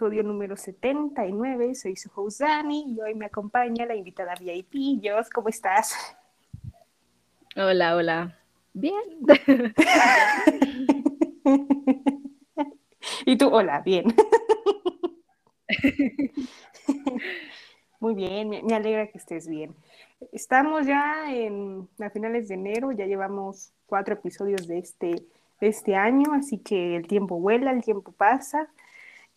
episodio número 79. Soy su host Dani y hoy me acompaña la invitada VIP. Jos, ¿cómo estás? Hola, hola. Bien. y tú, hola, bien. Muy bien, me, alegra que estés bien. Estamos ya en a finales de enero, ya llevamos cuatro episodios de este, de este año, así que el tiempo vuela, el tiempo pasa.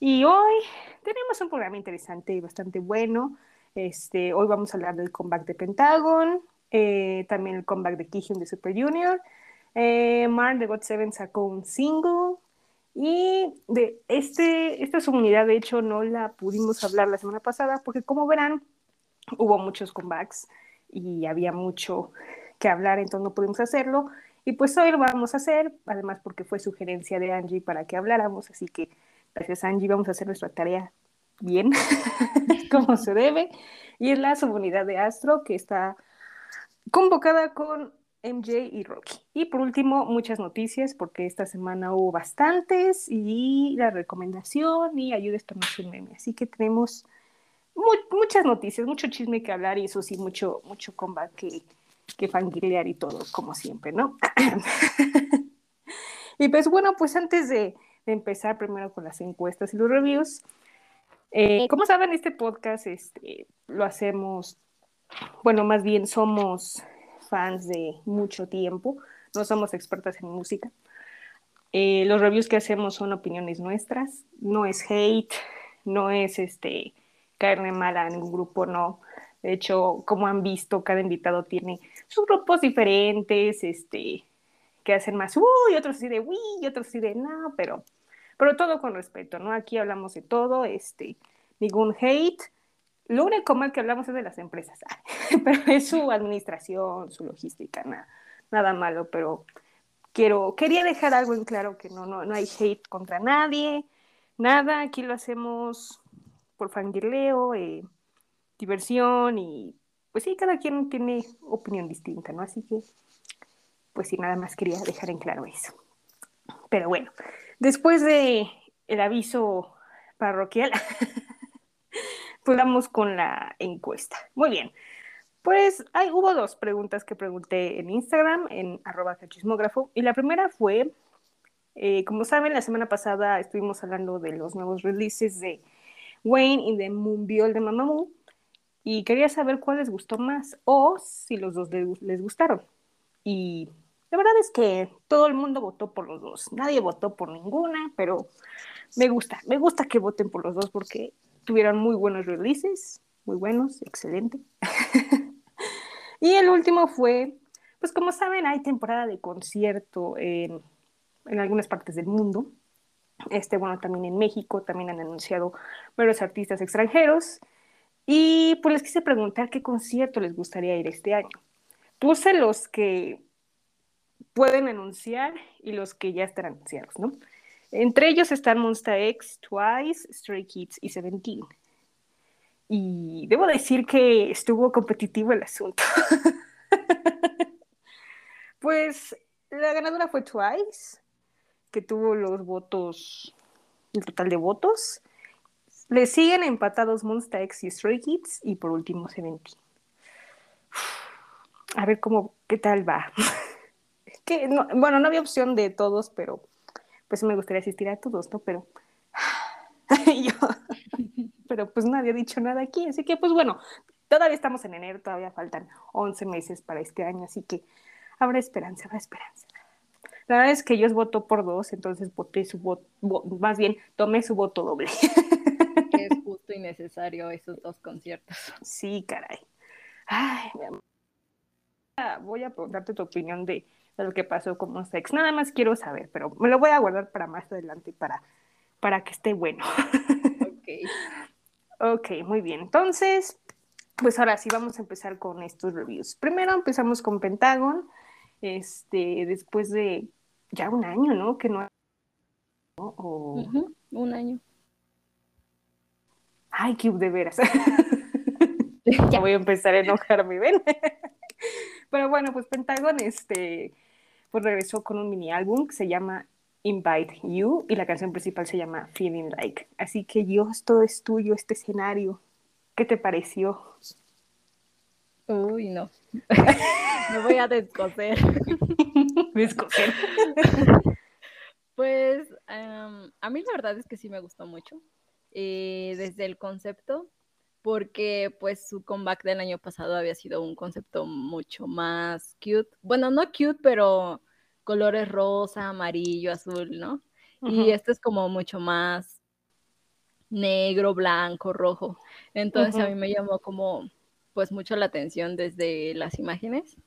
Y hoy tenemos un programa interesante y bastante bueno. Este, hoy vamos a hablar del comeback de Pentagon, eh, también el comeback de Kihyun de Super Junior. Eh, Mark de God7 sacó un single, y de este, esta subunidad, de hecho, no la pudimos hablar la semana pasada porque, como verán, hubo muchos comebacks y había mucho que hablar, entonces no pudimos hacerlo. Y pues hoy lo vamos a hacer, además porque fue sugerencia de Angie para que habláramos, así que gracias Angie, vamos a hacer nuestra tarea bien, como se debe. Y es la subunidad de Astro que está convocada con MJ y Rocky. Y por último, muchas noticias, porque esta semana hubo bastantes, y la recomendación y ayuda a no un meme. Así que tenemos muchas noticias, mucho chisme que hablar y eso sí, mucho, mucho combate que, que y todo, como siempre, ¿no? y pues bueno, pues antes de, empezar primero con las encuestas y los reviews, eh, como saben, este podcast este, lo hacemos, bueno, más bien somos fans de mucho tiempo, no somos expertas en música. Eh, los reviews que hacemos son opiniones nuestras, no es hate, no es este caerle mala a ningún grupo, no. De hecho, como han visto, cada invitado tiene sus grupos diferentes, este, que hacen más uy, otros así de uy, y otros así de no, pero, pero todo con respeto, ¿no? Aquí hablamos de todo, este, ningún hate, lo único mal que hablamos es de las empresas, pero es su administración, su logística, nada, nada malo, pero quiero, quería dejar algo en claro que no, no, no hay hate contra nadie, nada, aquí lo hacemos por fangirleo, eh, diversión y pues sí, cada quien tiene opinión distinta, ¿no? Así que, pues sí, nada más quería dejar en claro eso. Pero bueno, después de el aviso parroquial, pues vamos con la encuesta. Muy bien. Pues hay, hubo dos preguntas que pregunté en Instagram, en arroba cachismógrafo, y la primera fue, eh, como saben, la semana pasada estuvimos hablando de los nuevos releases de Wayne y de Moonbiol de Mamamoo, y quería saber cuál les gustó más, o si los dos les gustaron. Y la verdad es que todo el mundo votó por los dos, nadie votó por ninguna, pero me gusta, me gusta que voten por los dos porque tuvieron muy buenos releases, muy buenos, excelente. y el último fue, pues como saben, hay temporada de concierto en, en algunas partes del mundo. Este, bueno, también en México, también han anunciado varios artistas extranjeros. Y pues les quise preguntar qué concierto les gustaría ir este año. Puse los que pueden anunciar y los que ya están anunciados, ¿no? Entre ellos están Monster X, Twice, Stray Kids y Seventeen. Y debo decir que estuvo competitivo el asunto. pues la ganadora fue Twice, que tuvo los votos, el total de votos. Le siguen empatados Monster X y Stray Kids y por último Seventeen. A ver cómo, qué tal va. que, bueno, no había opción de todos, pero pues me gustaría asistir a todos, ¿no? Pero pero pues nadie ha dicho nada aquí, así que pues bueno, todavía estamos en enero, todavía faltan 11 meses para este año, así que habrá esperanza, habrá esperanza. La verdad es que yo voto por dos, entonces voté su voto, más bien tomé su voto doble. es justo y necesario esos dos conciertos. Sí, caray. Ay, voy a preguntarte tu opinión de de lo que pasó con los ex. Nada más quiero saber, pero me lo voy a guardar para más adelante para, para que esté bueno. Ok. ok, muy bien. Entonces, pues ahora sí vamos a empezar con estos reviews. Primero empezamos con Pentagon, este, después de ya un año, ¿no? Que no... un año. Ay, qué de veras. ya voy a empezar a enojarme, ¿ven? Pero bueno, pues Pentagon, este, pues regresó con un mini álbum que se llama Invite You y la canción principal se llama Feeling Like. Así que Dios, todo es tuyo, este escenario. ¿Qué te pareció? Uy, no. Me voy a descoser. descoser. pues a mí la verdad es que sí me gustó mucho. Eh, desde el concepto, porque pues su comeback del año pasado había sido un concepto mucho más cute. Bueno, no cute, pero colores rosa, amarillo, azul, ¿no? Y este es como mucho más negro, blanco, rojo. Entonces a mí me llamó como pues mucho la atención desde las imágenes.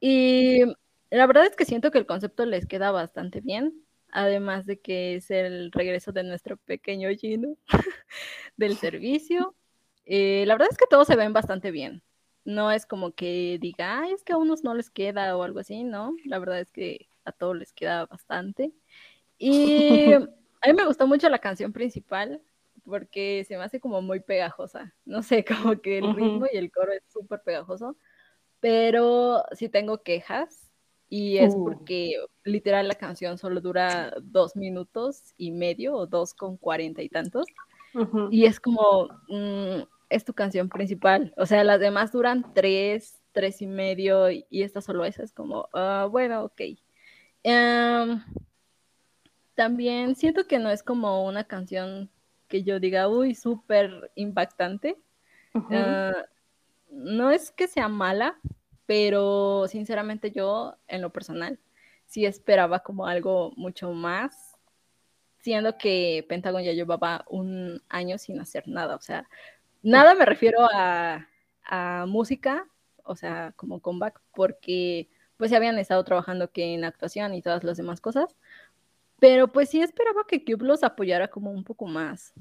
Y la verdad es que siento que el concepto les queda bastante bien, además de que es el regreso de nuestro pequeño Gino del servicio. Eh, la verdad es que todos se ven bastante bien. No es como que diga, Ay, es que a unos no les queda o algo así, ¿no? La verdad es que a todos les queda bastante. Y a mí me gustó mucho la canción principal porque se me hace como muy pegajosa. No sé, como que el ritmo y el coro es súper pegajoso. Pero sí tengo quejas y es uh. porque literal la canción solo dura dos minutos y medio o dos con cuarenta y tantos. Y es como, mm, es tu canción principal. O sea, las demás duran tres, tres y medio y, esta solo esa es como, uh, bueno, ok. Em, también siento que no es como una canción que yo diga, uy, súper impactante. Ah, no es que sea mala, pero sinceramente yo, en lo personal, sí esperaba como algo mucho más, siendo que Pentagon ya llevaba un año sin hacer nada. O sea, Nada me refiero a, música, o sea, como comeback, porque pues ya habían estado trabajando que en actuación y todas las demás cosas, pero pues sí esperaba que Cube los apoyara como un poco más.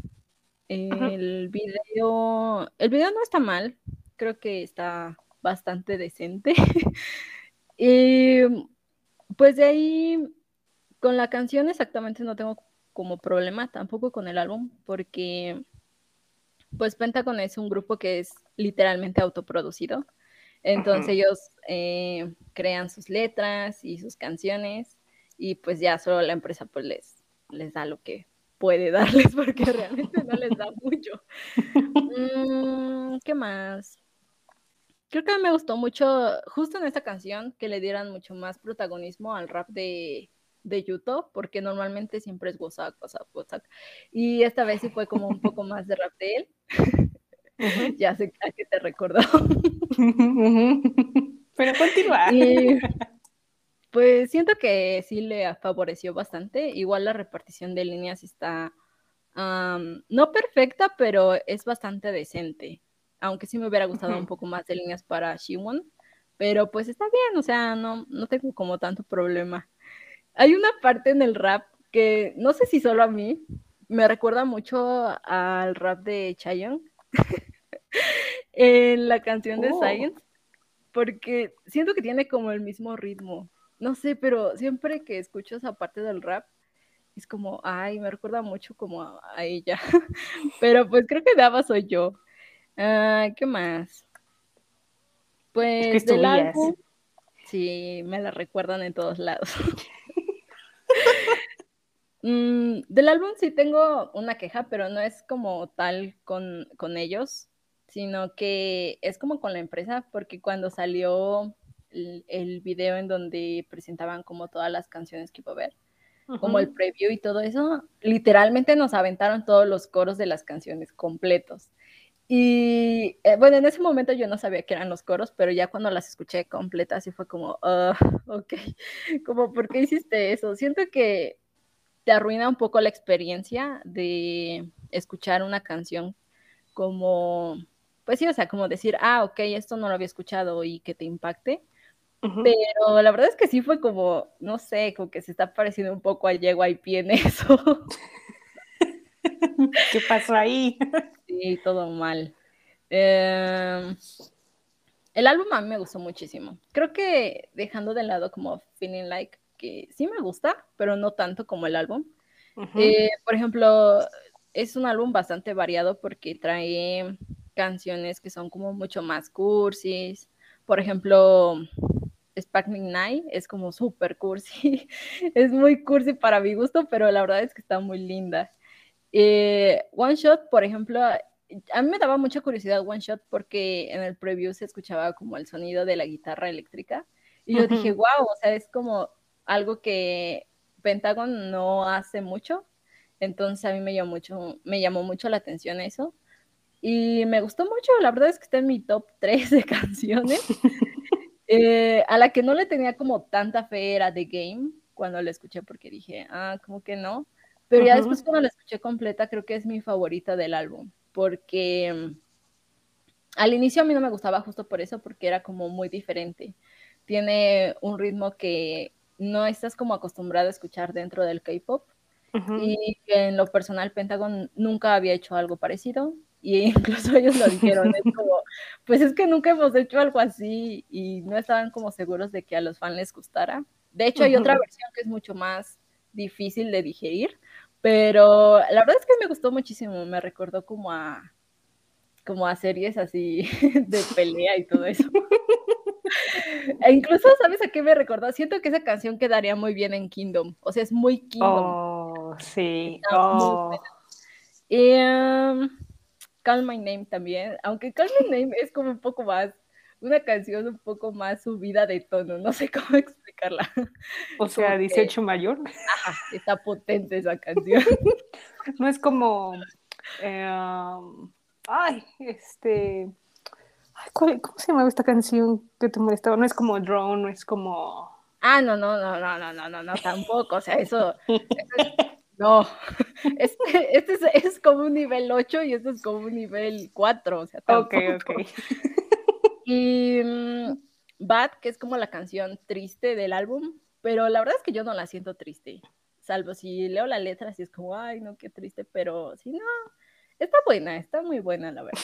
El video, el video no está mal, creo que está bastante decente. y pues de ahí, con la canción exactamente no tengo como problema, tampoco con el álbum, porque pues Pentagon es un grupo que es literalmente autoproducido. Entonces ellos eh, crean sus letras y sus canciones y pues ya solo la empresa pues les, les da lo que puede darles porque realmente no les da mucho. Mm, ¿Qué más? Creo que me gustó mucho justo en esta canción que le dieran mucho más protagonismo al rap de, de YouTube, porque normalmente siempre es WhatsApp, WhatsApp, WhatsApp. Y esta vez sí fue como un poco más de rap de él. ya sé a qué te recordó. Pero continúa. pues siento que sí le favoreció bastante. Igual la repartición de líneas está no perfecta, pero es bastante decente. Aunque sí me hubiera gustado un poco más de líneas para Shiwon. Pero pues está bien, o sea, no, no tengo como tanto problema. Hay una parte en el rap que no sé si solo a mí, me recuerda mucho al rap de Chayon en la canción de oh. Science, porque siento que tiene como el mismo ritmo. No sé, pero siempre que escucho esa parte del rap, es como, ay, me recuerda mucho como a, ella. pero pues creo que Dava soy yo. Ah, ¿Qué más? Pues del álbum, sí, me la recuerdan en todos lados. Mm, del álbum sí tengo una queja, pero no es como tal con, ellos, sino que es como con la empresa, porque cuando salió el, video en donde presentaban como todas las canciones que iba a ver, como el preview y todo eso, literalmente nos aventaron todos los coros de las canciones completos. Y eh, bueno, en ese momento yo no sabía que eran los coros, pero ya cuando las escuché completas, sí fue como, ah, ok, como, ¿por qué hiciste eso? Siento que te arruina un poco la experiencia de escuchar una canción como, pues sí, o sea, como decir, ah, ok, esto no lo había escuchado y que te impacte. Pero la verdad es que sí fue como, no sé, como que se está pareciendo un poco a pie en eso. ¿Qué pasó ahí? Sí, todo mal. Em, el álbum a mí me gustó muchísimo. Creo que dejando de lado como Feeling Like, que sí me gusta, pero no tanto como el álbum. Eh, por ejemplo, es un álbum bastante variado porque trae canciones que son como mucho más cursis. Por ejemplo, Sparkling Night es como súper cursi. es muy cursi para mi gusto, pero la verdad es que está muy linda. Eh, One Shot, por ejemplo, a mí me daba mucha curiosidad One Shot porque en el preview se escuchaba como el sonido de la guitarra eléctrica. Y yo dije, wow, o sea, es como algo que Pentagon no hace mucho. Entonces a mí me llamó mucho, me llamó mucho la atención eso. Y me gustó mucho, la verdad es que está en mi top 3 de canciones. Eh, a la que no le tenía como tanta fe era The Game, cuando la escuché porque dije, ah, como que no. Pero ya después cuando la escuché completa, creo que es mi favorita del álbum, porque mm, al inicio a mí no me gustaba justo por eso, porque era como muy diferente. Tiene un ritmo que no estás como acostumbrado a escuchar dentro del K-pop. Y en lo personal, Pentagon nunca había hecho algo parecido. Y incluso ellos lo dijeron, es como, pues es que nunca hemos hecho algo así y no estaban como seguros de que a los fans les gustara. De hecho, hay otra versión que es mucho más difícil de digerir, pero la verdad es que me gustó muchísimo, me recordó como a como a series así de pelea y todo eso. e incluso, ¿sabes a qué me recordó? Siento que esa canción quedaría muy bien en Kingdom. O sea, es muy Kingdom. Oh, sí. Oh. Y um, Call My Name también. Aunque Call My Name es como un poco más, una canción un poco más subida de tono. No sé cómo explicarla. O sea, 18 mayor. Ajá, está potente esa canción. no es como. Eh, um, ay, este, ¿cómo se llama esta canción que te molestaba? No es como Drone, no es como... Ah, no, no, no, no, no, no, no, no, tampoco, o sea, eso, no, este, este es, como un nivel 8 y este es como un nivel 4, o sea, tampoco. Ok, ok. Y mm, Bad, que es como la canción triste del álbum, pero la verdad es que yo no la siento triste, salvo si leo la letra, así es como, ay, no, qué triste, pero si no, Está buena, está muy buena, la verdad.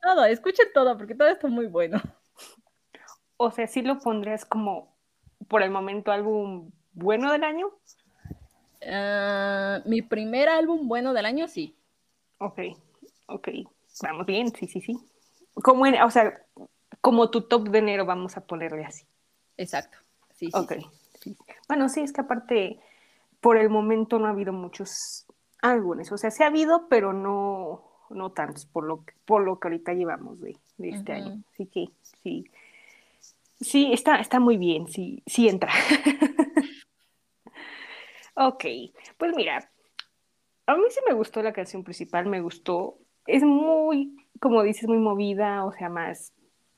Todo, escuchen todo, porque todo está muy bueno. O sea, sí lo pondrías como, por el momento, álbum bueno del año. Ah, mi primer álbum bueno del año, sí. Ok, ok. Vamos bien, sí, sí, sí. Como en, o sea, como tu top de enero, vamos a ponerle así. Exacto. Sí, sí, sí. Bueno, sí, es que aparte, por el momento no ha habido muchos algunos, o sea, sí ha habido, pero no, no tantos, por lo, que, por lo que ahorita llevamos de, este año. Así que sí, sí, está, está muy bien, sí, sí entra. ok, pues mira, a mí sí me gustó la canción principal, me gustó, es muy, como dices, muy movida, o sea, más,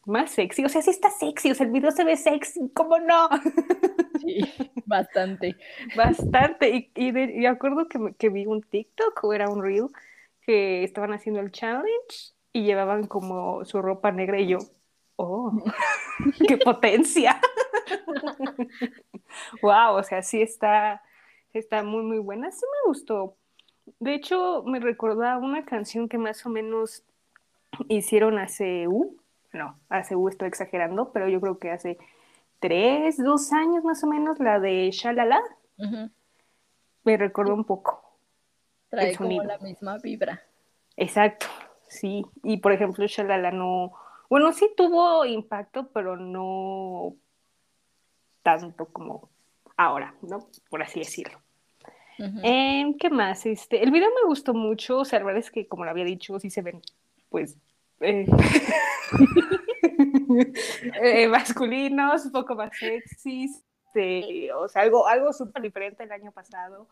más sexy, o sea, sí está sexy, o sea, el video se ve sexy, ¿cómo no? Sí, bastante. Bastante. Y, y, de, acuerdo que, que, vi un TikTok o era un reel que estaban haciendo el challenge y llevaban como su ropa negra y yo, oh, qué potencia. wow, o sea, sí está, está muy, muy buena. Sí me gustó. De hecho, me recordaba una canción que más o menos hicieron hace, uh, no, hace, uh, estoy exagerando, pero yo creo que hace tres, dos años más o menos, la de Shalala. Me recordó un poco. Trae como la misma vibra. Exacto, sí. Y por ejemplo, Shalala no. Bueno, sí tuvo impacto, pero no tanto como ahora, ¿no? Por así decirlo. Em, ¿Qué más? Este, el video me gustó mucho, o sea, la verdad es que como lo había dicho, sí se ven, pues, eh, eh, masculinos, un poco más sexys, o sea, algo, algo súper diferente el año pasado.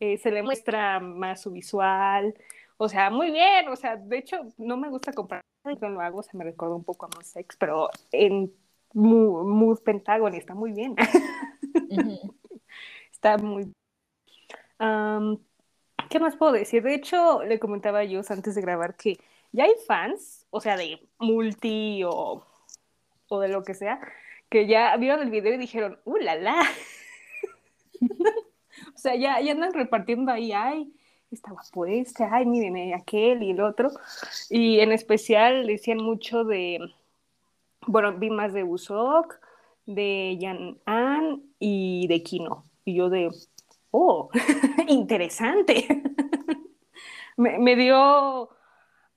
Eh, se le muestra más su visual, o sea, muy bien, o sea, de hecho, no me gusta comprar, no lo hago, se me recuerda un poco a Mood Sex, pero en Mood, Pentagon está muy bien. Está muy ¿Qué más puedo decir? De hecho, le comentaba yo antes de grabar que ya hay fans, o sea, de multi o, o de lo que sea, que ya vieron el video y dijeron, ¡uh, la, la! o sea, ya, ya andan repartiendo ahí, ay, esta guapo este, ay, miren, eh, aquel y el otro. Y en especial decían mucho de, bueno, vi más de Usok, de Yan An y de Kino. Y yo de, oh, interesante. me, me dio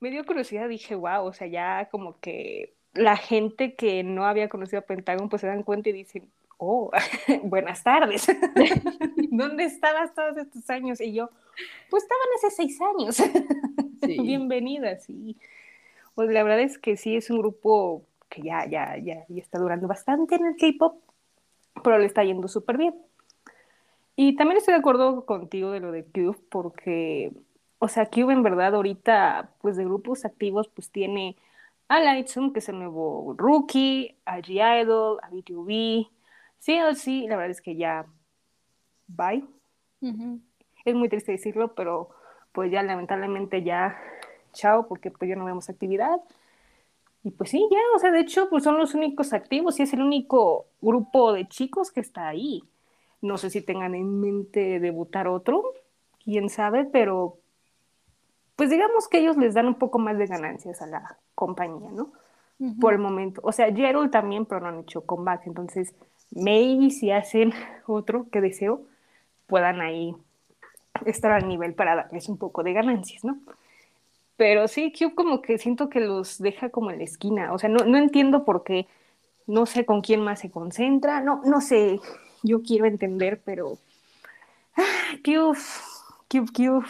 me dio curiosidad, dije, wow, o sea, ya como que la gente que no había conocido a Pentágono pues se dan cuenta y dicen, oh, buenas tardes, ¿dónde estabas todos estos años? Y yo, pues estaban hace seis años, bienvenida, sí. Pues la verdad es que sí, es un grupo que ya, ya, ya, ya está durando bastante en el K-Pop, pero le está yendo súper bien. Y también estoy de acuerdo contigo de lo de Cube, porque, o sea, Cube en verdad ahorita, pues de grupos activos, pues tiene a Lightsum, que es el nuevo rookie, a G-Idol, a BTOB, sí, la verdad es que ya, bye. Es muy triste decirlo, pero pues ya lamentablemente ya, chao, porque pues ya no vemos actividad. Y pues sí, ya, o sea, de hecho, pues son los únicos activos y es el único grupo de chicos que está ahí. No sé si tengan en mente debutar otro, quién sabe, pero pues digamos que ellos les dan un poco más de ganancias a la compañía, ¿no? Por el momento. O sea, Gerald también, pero no han hecho comeback, entonces maybe si hacen otro que deseo, puedan ahí estar al nivel para darles un poco de ganancias, ¿no? Pero sí, Cube como que siento que los deja como en la esquina, o sea, no, no entiendo por qué, no sé con quién más se concentra, no, no sé, yo quiero entender, pero ah, Cube, Cube, Cube,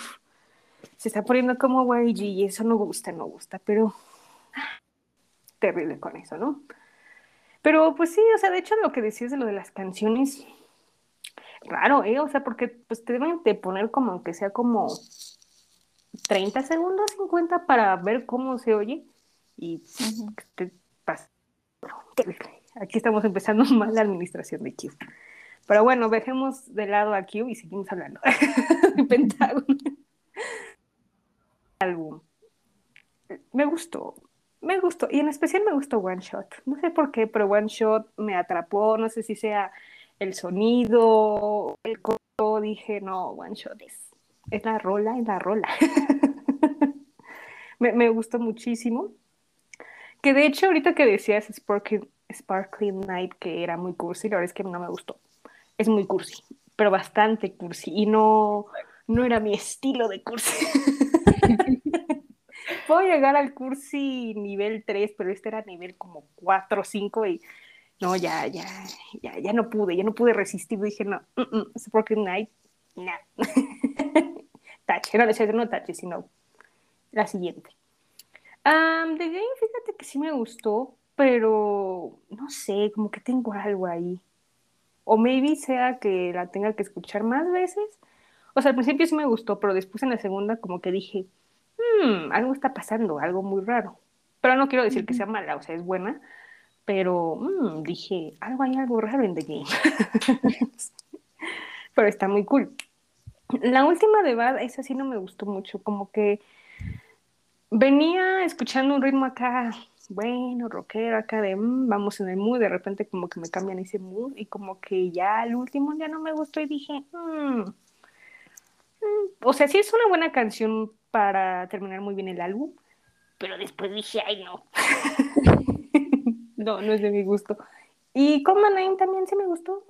se está poniendo como YG y eso no gusta, no gusta, pero terrible con eso, ¿no? Pero pues sí, o sea, de hecho lo que decías de lo de las canciones, raro, ¿eh? O sea, porque pues te deben de poner como aunque sea como 30 segundos, 50 para ver cómo se oye y te pasa. Aquí estamos empezando mal la administración de Q. Pero bueno, dejemos de lado a Q y seguimos hablando de Pentágono. Álbum. Me gustó, me gustó, y en especial me gustó One Shot. No sé por qué, pero One Shot me atrapó, no sé si sea el sonido, el coro, dije, no, One Shot es, es la rola, es la rola. me, me, gustó muchísimo. Que de hecho, ahorita que decías Sparkling, Sparkling Night, que era muy cursi, la verdad es que no me gustó. Es muy cursi, pero bastante cursi, y no, no era mi estilo de cursi. puedo llegar al cursi nivel 3, pero este era nivel como 4 o 5 y no, ya, ya, ya, ya no pude, ya no pude resistir. Dije, no, mm, mm, es porque Night, no. tache, no decía no tache, sino la siguiente. Um, The Game, fíjate que sí me gustó, pero no sé, como que tengo algo ahí. O maybe sea que la tenga que escuchar más veces. O sea, al principio sí me gustó, pero después en la segunda como que dije, Hmm, algo está pasando, algo muy raro. Pero no quiero decir que sea mala, o sea, es buena, pero hmm, dije, algo hay algo raro en The Game. pero está muy cool. La última de Bad, esa sí no me gustó mucho, como que venía escuchando un ritmo acá, bueno, rockero, acá de hmm, vamos en el mood, de repente como que me cambian ese mood y como que ya el último ya no me gustó y dije, o sea, sí es una buena canción para terminar muy bien el álbum, pero después dije, ay, no. no, no es de mi gusto. Y Common Nine también sí me gustó.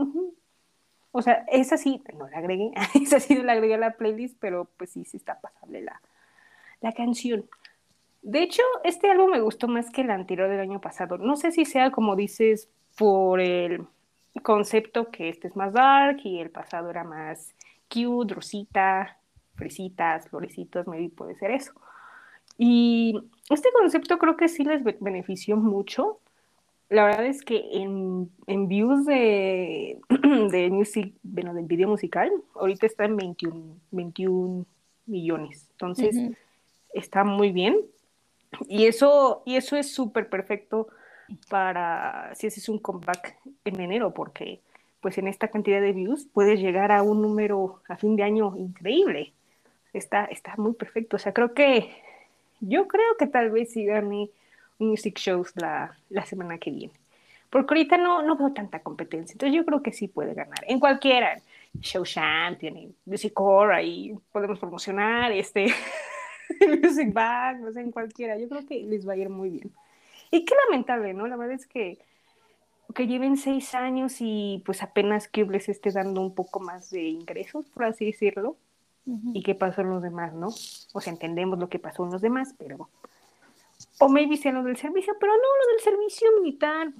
O sea, esa sí, no la agregué, esa sí no la agregué a la playlist, pero pues sí, sí está pasable la, la canción. De hecho, este álbum me gustó más que el anterior del año pasado. No sé si sea como dices por el concepto que este es más dark y el pasado era más cute, rosita, fresitas, florecitos, maybe puede ser eso. Y este concepto creo que sí les benefició mucho. La verdad es que en, en views de, de music, bueno, del video musical, ahorita está en 21, 21 millones. Entonces, está muy bien. Y eso, y eso es súper perfecto para si haces un comeback en enero, porque pues en esta cantidad de views puedes llegar a un número a fin de año increíble está, está muy perfecto. O sea, creo que, yo creo que tal vez sí gane Music Shows la, la semana que viene. Porque ahorita no, no veo tanta competencia. Entonces yo creo que sí puede ganar. En cualquiera. Show Champion, Music Core, ahí podemos promocionar, este, Music Bag, no sé, en cualquiera. Yo creo que les va a ir muy bien. Y qué lamentable, ¿no? La verdad es que que lleven seis años y pues apenas que les esté dando un poco más de ingresos, por así decirlo y qué pasó en los demás, ¿no? O sea, entendemos lo que pasó en los demás, pero o maybe sea lo del servicio, pero no lo del servicio militar.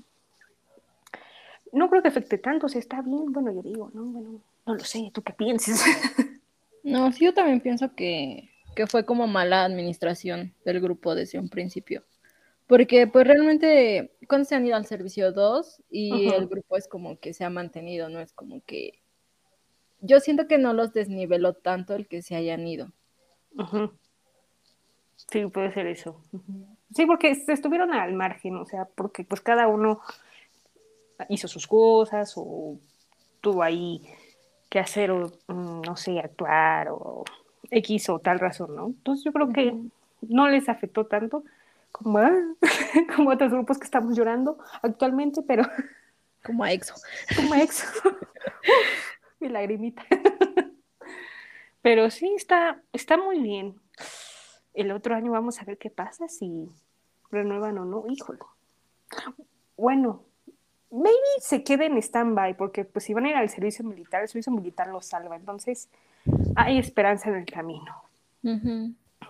No creo que afecte tanto, si está bien, bueno, yo digo, ¿no? Bueno, no lo sé, ¿tú qué piensas? no, sí, yo también pienso que, que fue como mala administración del grupo desde un principio. Porque pues realmente cuando se han ido al servicio 2 y el grupo es como que se ha mantenido, no es como que... Yo siento que no los desniveló tanto el que se hayan ido. Sí, puede ser eso. Sí, porque estuvieron al margen, o sea, porque pues cada uno hizo sus cosas o tuvo ahí que hacer o, mm, no sé, actuar o X o tal razón, ¿no? Entonces yo creo que no les afectó tanto como a, como otros grupos que estamos llorando actualmente, pero... Como a EXO. Como a EXO. mi lagrimita. pero sí, está, está muy bien. El otro año vamos a ver qué pasa, si renuevan o no. Híjole. Bueno, maybe se queden en stand-by, porque pues si van a ir al servicio militar, el servicio militar los salva. Entonces, hay esperanza en el camino.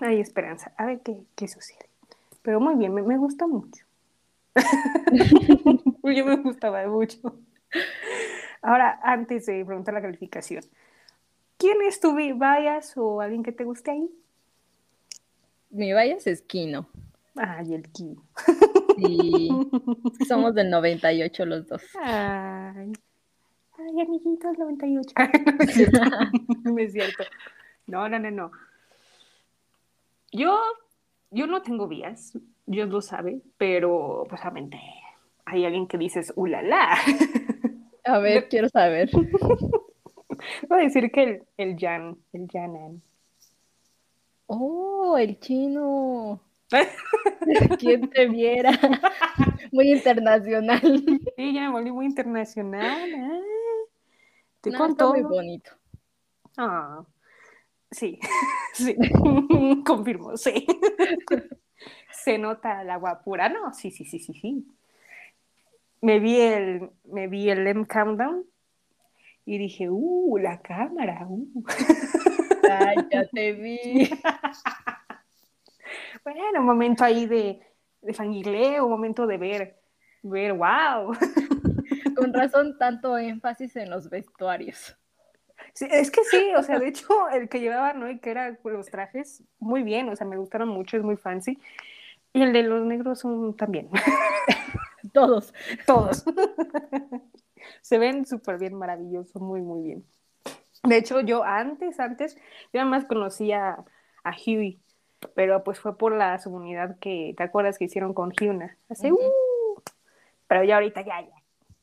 Hay esperanza. A ver qué, qué sucede. Pero muy bien, me, me gusta mucho. Yo me gustaba mucho. Ahora, antes de preguntar la calificación, ¿quién es tu bias o alguien que te guste ahí? Mi bias es Kino. Ay, el Kino. Sí, somos del 98 los dos. Ay, ay amiguitos, 98. no, es cierto. no es cierto. No, no, no, no. Yo yo no tengo vías, Dios lo sabe, pero pues obviamente hay alguien que dices, ¡ulala! A ver, quiero saber. Voy a decir que el, el Jan, el Janan. Oh, el chino. ¿Quién te viera? Muy internacional. Sí, ya me volví muy internacional. ¿eh? Te no, muy bonito. Ah. Sí, sí, confirmo, sí. Se nota la guapura, ¿no? Sí, sí, sí, sí, sí. Me vi el, me vi el M Countdown y dije, uh, la cámara, uh. Ay, ya te vi. bueno, un momento ahí de, de un momento de ver, ver, wow. Con razón, tanto énfasis en los vestuarios es que sí, o sea, de hecho, el que llevaba Noé, que era los trajes, muy bien, o sea, me gustaron mucho, es muy fancy. Y el de los negros también. Todos. Todos. Se ven súper bien, maravilloso, muy, muy bien. De hecho, yo antes, antes, yo además conocía a Huey, pero pues fue por la subunidad que, ¿te acuerdas que hicieron con Hyuna? Hace, uh, pero ya ahorita ya, ya,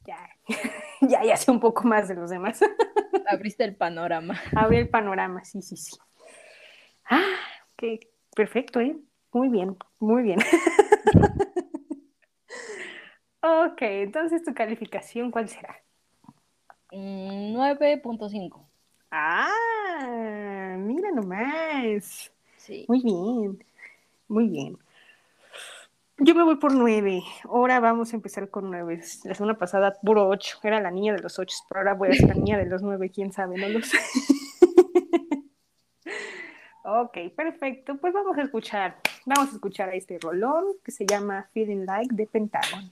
ya, ya, ya sé un poco más de los demás. Abriste el panorama. Abrí el panorama, sí, sí, sí. Ah, qué perfecto, ¿eh? Muy bien, muy bien. Ok, entonces tu calificación, ¿cuál será? 9.5. Mm, ah, mira nomás. Sí. Muy bien, muy bien. Yo me voy por nueve. Ahora vamos a empezar con nueve. La semana pasada, puro ocho. Era la niña de los ocho, pero ahora voy a ser la niña de los nueve. ¿Quién sabe? No lo sé. ok, perfecto. Pues vamos a escuchar. Vamos a escuchar a este rolón que se llama Feeling Like de Pentagon.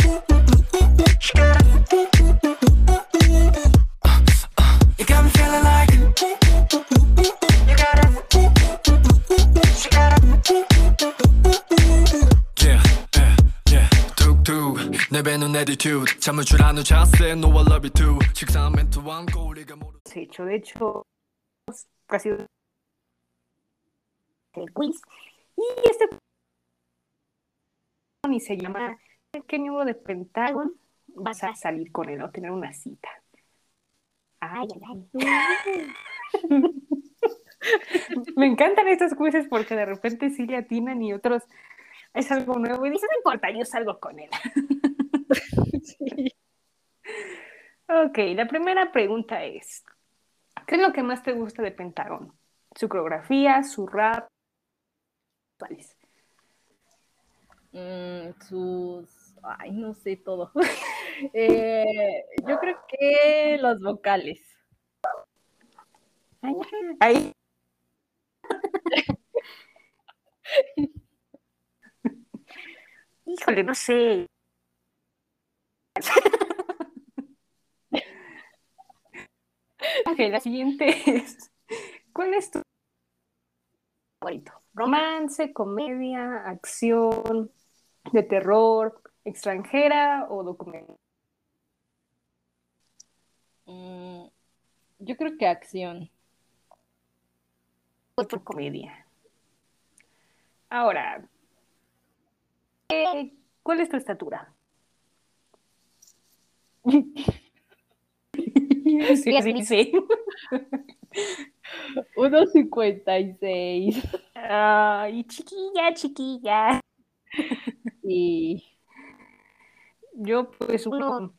hecho de hecho casi el quiz y este y se llama ¿qué número de Pentágono vas a salir con él o tener una cita? Ay, ay, ay. Me encantan estos quizzes porque de repente sí le atinan y otros es algo nuevo y dices, no importa, yo salgo con él. sí. Ok, la primera pregunta es, ¿qué es lo que más te gusta de Pentágono? ¿Su coreografía, su rap? ¿Cuáles? Mm, sus. Ay, no sé todo. Eh, yo creo que los vocales. Ahí. Híjole, no sé. ok, la siguiente es. ¿Cuál es tu favorito? ¿Romance, comedia, acción, de terror, extranjera o documental? Mm, yo creo que acción. Otro comedia. Ahora, ¿cuál es tu estatura? sí, sí, sí. 1.56. Ay, chiquilla, chiquilla. Y yo, pues, uno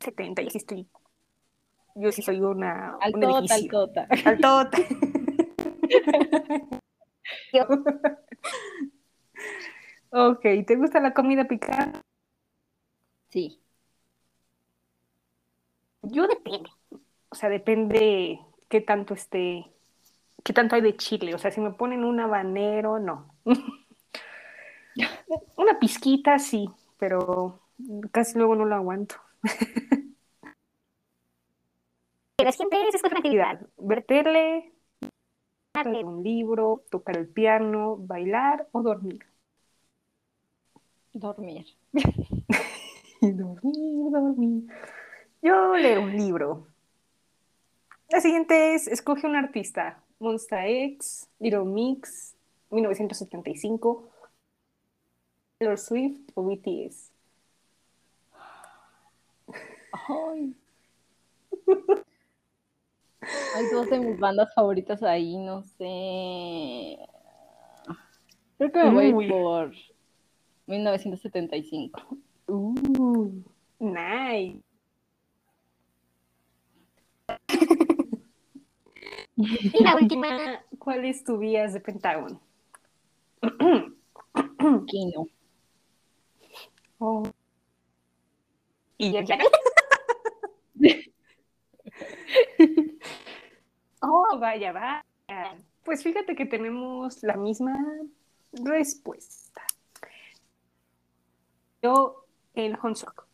70, y sí estoy. Yo sí soy una. Altota, altota. Altota. ok, ¿te gusta la comida picante? Sí. Yo depende. O sea, depende qué tanto esté, qué tanto hay de chile. O sea, si me ponen un habanero, no. Una pizquita, sí, pero casi luego no lo aguanto. La siguiente es una actividad. Verterle, leer un libro, tocar el piano, bailar o dormir. Dormir. dormir, dormir. Yo leo un libro. La siguiente es Escoge un artista. Monsta X, Little Mix, 1975, Taylor Swift o BTS. Ay. Hay dos de mis bandas favoritas ahí, no sé. Creo que me voy por 1975. Uh, nice. Y la última, ¿cuál es tu vías de Pentágono? Kino. Oh. Y ya. oh, vaya, vaya. Pues fíjate que tenemos la misma respuesta. Yo, el Honsok.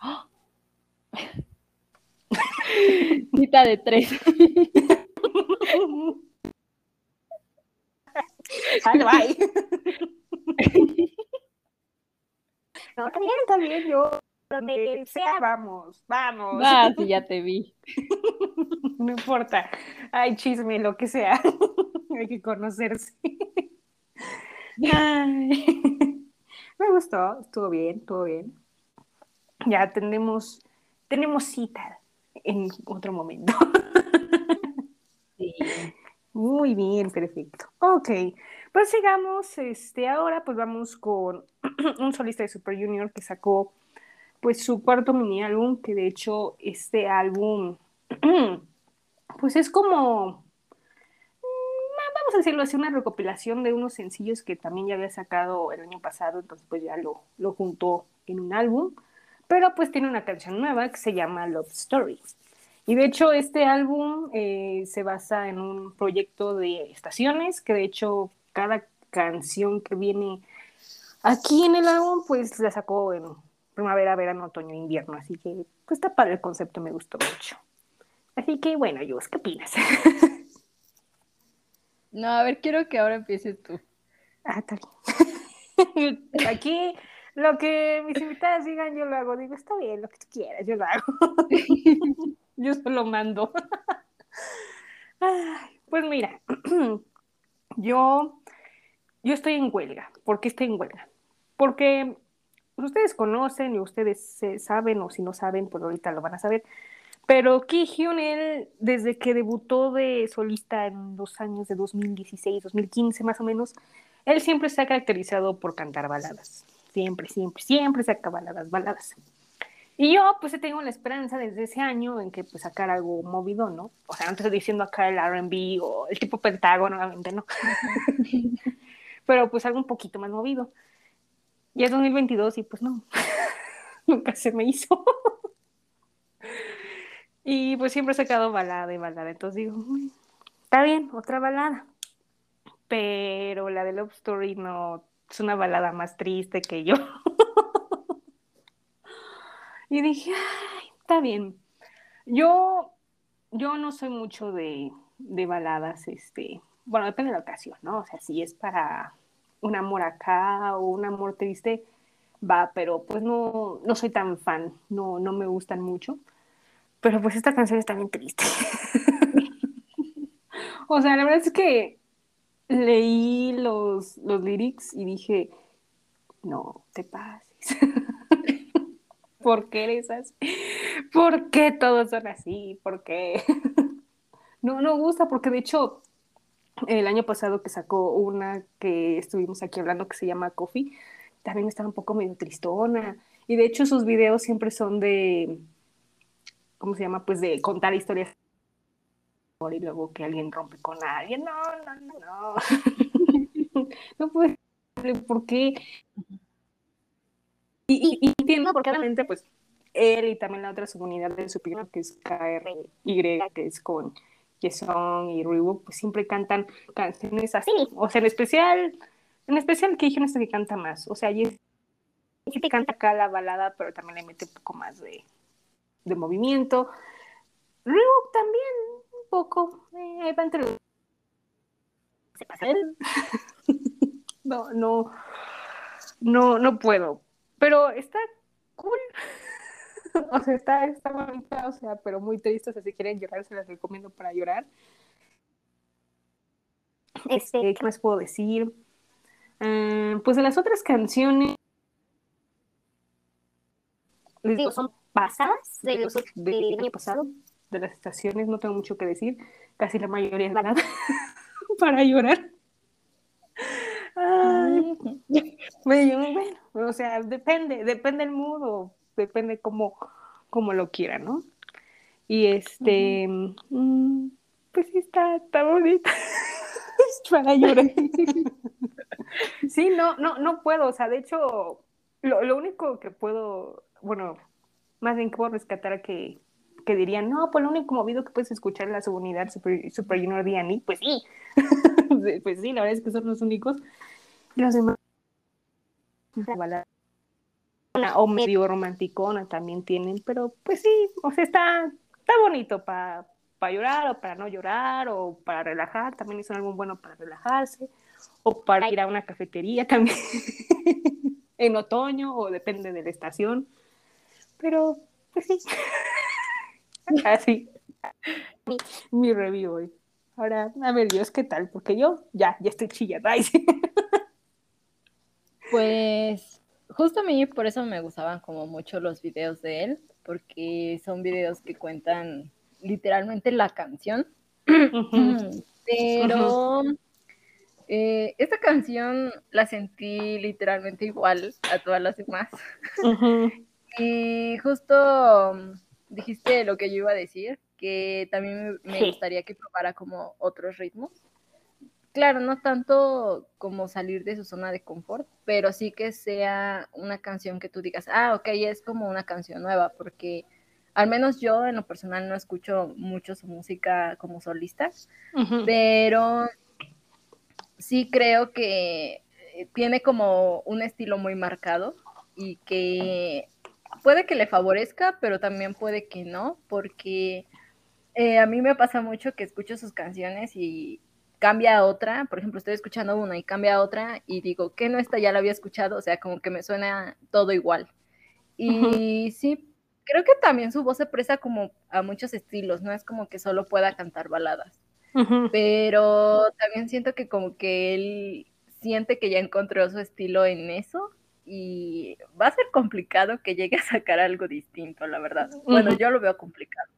Cita de tres. Sale, bye. No, también, también yo. Donde sea, vamos, vamos. Ah, sí, ya te vi. No importa. Ay, chisme, lo que sea. Hay que conocerse. Ay. Me gustó, estuvo bien, estuvo bien. Ya tenemos, tenemos cita en otro momento. Sí. Muy bien, perfecto. Ok, pues sigamos, este, ahora pues vamos con un solista de Super Junior que sacó pues su cuarto mini álbum, que de hecho este álbum pues es como, mm, vamos a decirlo así, una recopilación de unos sencillos que también ya había sacado el año pasado, entonces pues ya lo, lo juntó en un álbum, pero pues tiene una canción nueva que se llama Love Story. Y de hecho este álbum eh, se basa en un proyecto de estaciones, que de hecho cada canción que viene aquí en el álbum pues la sacó en primavera, verano, otoño, invierno, así que pues está padre el concepto, me gustó mucho. Así que bueno, Jus, ¿qué opinas? No, a ver, quiero que ahora empieces tú. Ah, está bien. Aquí lo que mis invitadas digan, yo lo hago. Digo, está bien, lo que tú quieras, yo lo hago. yo solo mando. Pues mira, yo, yo estoy en huelga. ¿Por qué estoy en huelga? Porque ustedes conocen y ustedes saben, o si no saben, pues ahorita lo van a saber. Pero Ki Hyun, él, desde que debutó de solista en los años de 2016, 2015 más o menos, él siempre se ha caracterizado por cantar baladas. Siempre, siempre, siempre saca baladas, baladas. Y yo, pues, tengo la esperanza desde ese año en que, pues, sacar algo movido, ¿no? O sea, no te estoy diciendo acá el R&B o el tipo Pentágono, obviamente, ¿no? pero pues algo un poquito más movido. Y es 2022 y pues no, nunca se me hizo. y pues siempre he sacado balada y balada, entonces digo, mm, está bien, otra balada. Pero la de Love Story no, es una balada más triste que yo. y dije, ay, está bien. Yo, yo no soy mucho de, de baladas, este, bueno, depende de la ocasión, ¿no? O sea, si es para un amor acá o un amor triste, va, pero pues no, no soy tan fan, no, no me gustan mucho. Pero pues esta canción está bien triste. o sea, la verdad es que leí los, los lyrics y dije, no te pases. ¿Por qué eres así? ¿Por qué todos son así? ¿Por qué? no, no gusta, porque de hecho, el año pasado que sacó una que estuvimos aquí hablando que se llama Coffee, también estaba un poco medio tristona. Y de hecho sus videos siempre son de, ¿cómo se llama? Pues de contar historias y luego que alguien rompe con alguien. No, no, no, no. no puede ¿por qué? Y, y, entiendo porque obviamente pues él y también la otra comunidad de su primo que es KRY, que es con Jason y Reebok, pues siempre cantan canciones así. O sea, en especial en especial que dijeron que canta más. O sea, y canta acá la balada, pero también le mete un poco más de, de movimiento. Reebok también, poco. Eh, ahí va entre los... Se pasa no, no, no, no puedo. Pero está cool. o sea, está, está bonita, o sea, pero muy triste. O sea, si quieren llorar, se las recomiendo para llorar. Este, ¿qué más puedo decir? Eh, pues de las otras canciones, les digo, son pasadas de los del año pasado, de las estaciones, no tengo mucho que decir, casi la mayoría es nada para llorar. bueno, o sea, depende, depende el mood depende cómo, cómo lo quiera, ¿no? Y este, mm, pues sí está, está bonita para llorar. Sí, no, no, no puedo. O sea, de hecho, lo, lo único que puedo, bueno, más bien que puedo rescatar que, que dirían, no, pues lo único movido que puedes escuchar es la subunidad Super, Super Junior D&E, pues sí. pues sí, la verdad es que son los únicos. Los demás, o medio romanticona también tienen, pero pues sí, o sea, está, está bonito para para llorar o para no llorar o para relajar, también es un álbum bueno para relajarse o para ir a una cafetería también en otoño o depende de la estación. Pero, pues sí. Así. Mi review hoy. Ahora, a ver, Dios, ¿qué tal? Porque yo ya, ya estoy chillada. pues, justo a mí por eso me gustaban como mucho los videos de él, porque son videos que cuentan literalmente la canción. Pero eh, esta canción la sentí literalmente igual a todas las demás. y justo dijiste lo que yo iba a decir, que también me, gustaría que probara como otros ritmos. Claro, no tanto como salir de su zona de confort, pero sí que sea una canción que tú digas, ah, ok, es como una canción nueva, porque al menos yo en lo personal no escucho mucho su música como solista, pero sí creo que eh, tiene como un estilo muy marcado y que puede que le favorezca, pero también puede que no, porque eh, a mí me pasa mucho que escucho sus canciones y cambia a otra, por ejemplo, estoy escuchando una y cambia a otra y digo, que no esta ya la había escuchado? O sea, como que me suena todo igual. Y sí, creo que también su voz se presta como a muchos estilos, no es como que solo pueda cantar baladas. Pero también siento que como que él siente que ya encontró su estilo en eso y va a ser complicado que llegue a sacar algo distinto, la verdad. Bueno, yo lo veo complicado.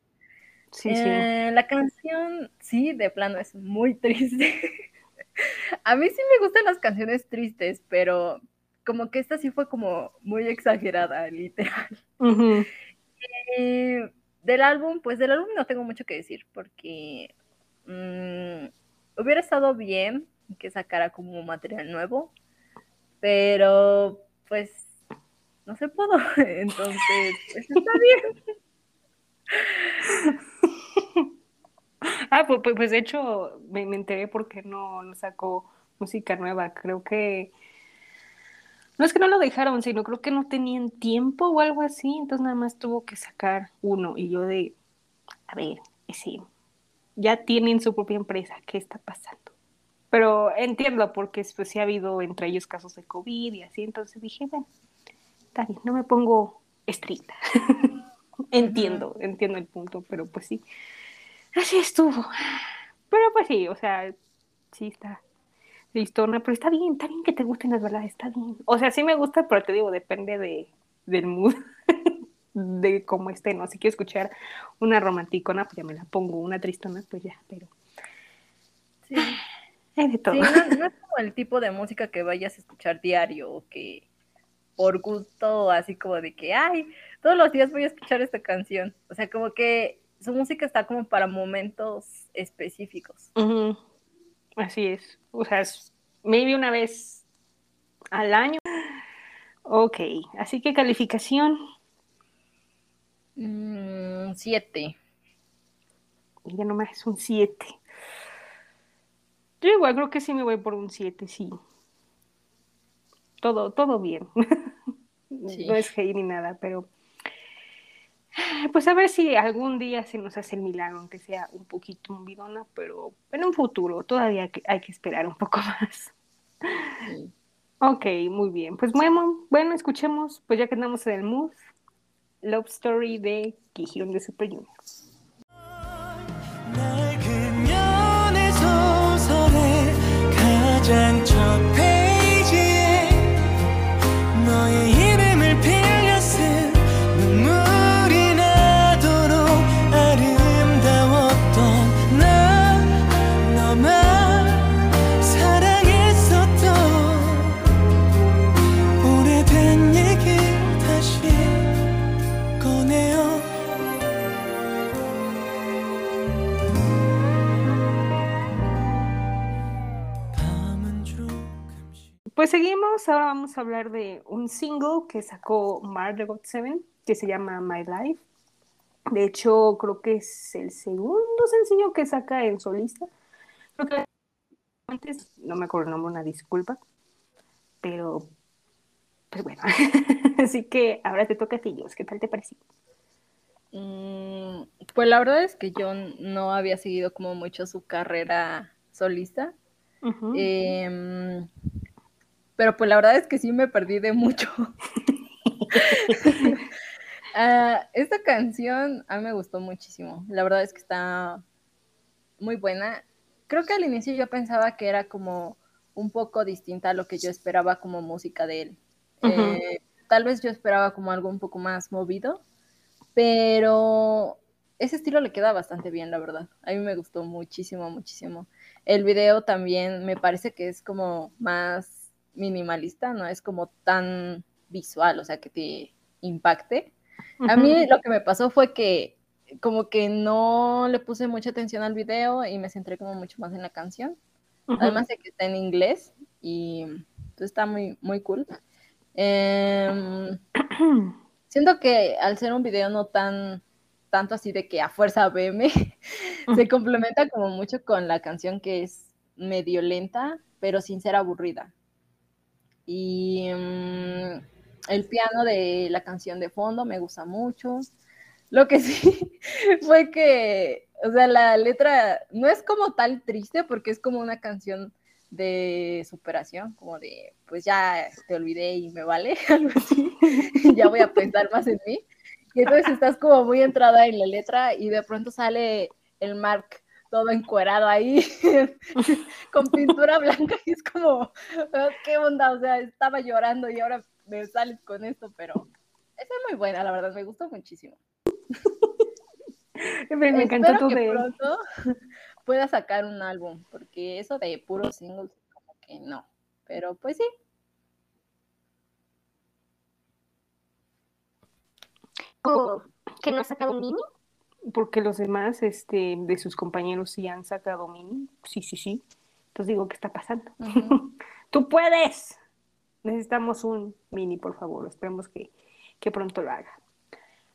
Sí, sí. Eh, la canción, sí, de plano es muy triste. a mí sí me gustan las canciones tristes, pero como que esta sí fue como muy exagerada, literal. Eh, del álbum, pues del álbum no tengo mucho que decir, porque Mm, hubiera estado bien que sacara como material nuevo, pero pues no se pudo, entonces pues, está bien. Ah, pues, pues, pues, de hecho me, enteré porque no, no sacó música nueva. Creo que no es que no lo dejaron, sino creo que no tenían tiempo o algo así, entonces nada más tuvo que sacar uno. Y yo de, a ver, sí, ya tienen su propia empresa, ¿qué está pasando? Pero entiendo porque pues sí ha habido entre ellos casos de COVID y así, entonces dije, bueno, está bien, no me pongo estricta. entiendo, entiendo el punto, pero pues sí, así estuvo. Pero pues sí, o sea, sí está listona, pero está bien, está bien que te gusten las baladas, está bien. O sea, sí me gusta, pero te digo, depende de, del mood, de cómo esté, ¿no? Si quiero escuchar una romanticona, pues ya me la pongo, una tristona, pues ya, pero... Sí. De todo. no, no, es como el tipo de música que vayas a escuchar diario o que por gusto, así como de que, ay, todos los días voy a escuchar esta canción. O sea, como que su música está como para momentos específicos. Así es. O sea, es maybe una vez al año. Ok, así que calificación. Mm, siete. Ya nomás es un siete. Yo igual creo que sí me voy por un siete, sí. Todo, todo bien. No es hate ni nada, pero pues a ver si algún día se nos hace el milagro, aunque sea un poquito movidona, pero en un futuro todavía hay que esperar un poco más. Ok, muy bien. Pues bueno, bueno, escuchemos, pues ya que andamos en el mood, Love Story de Kihyun de Super Junior. Pues seguimos, ahora vamos a hablar de un single que sacó Margot Seven, que se llama My Life. De hecho, creo que es el segundo sencillo que saca en solista. Creo que antes, no me acuerdo el nombre, una disculpa, pero pues bueno. Así que ahora te toca a ti, ¿qué tal te pareció? Mm, pues la verdad es que yo no había seguido como mucho su carrera solista. Pero pues la verdad es que sí me perdí de mucho. Ah, esta canción a mí me gustó muchísimo. La verdad es que está muy buena. Creo que al inicio yo pensaba que era como un poco distinta a lo que yo esperaba como música de él. Eh, tal vez yo esperaba como algo un poco más movido, pero ese estilo le queda bastante bien, la verdad. A mí me gustó muchísimo, muchísimo. El video también me parece que es como más minimalista, no es como tan visual, o sea, que te impacte. A mí lo que me pasó fue que como que no le puse mucha atención al video y me centré como mucho más en la canción. Además de que está en inglés y pues, está muy, muy cool. Em, siento que al ser un video no tan tanto así de que a fuerza veme, se complementa como mucho con la canción que es medio lenta, pero sin ser aburrida. Y mm, el piano de la canción de fondo me gusta mucho. Lo que sí fue que, o sea, la letra no es como tal triste porque es como una canción de superación, como de, pues ya te olvidé y me vale, algo así, ya voy a pensar más en mí. Y entonces estás como muy entrada en la letra y de pronto sale el Mark todo encuerado ahí, con pintura blanca, y es como, oh, qué onda, o sea, estaba llorando y ahora me sales con esto, pero esa es muy buena, la verdad, me gustó muchísimo. me, me encantó todo que pronto pueda sacar un álbum, porque eso de puros singles, como que no, pero pues sí. ¿Que no ha sacado un mini? Porque los demás este, de sus compañeros sí han sacado mini, sí, sí, sí. Entonces digo, ¿qué está pasando? Tú puedes. Necesitamos un mini, por favor. Esperemos que, que pronto lo haga.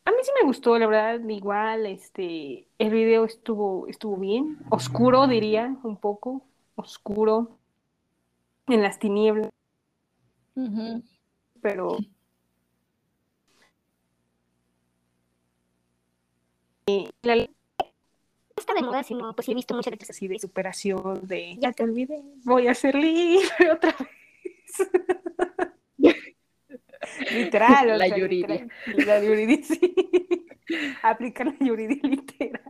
A mí sí me gustó, la verdad, igual, este, el video estuvo, estuvo bien, oscuro diría, un poco, oscuro, en las tinieblas, pero la está de moda, sino pues he visto muchas veces así de superación, de ya te olvidé, voy a ser libre otra vez. literal. La Yuridia. La Yuridia, sí. Aplica la Yuridia literal.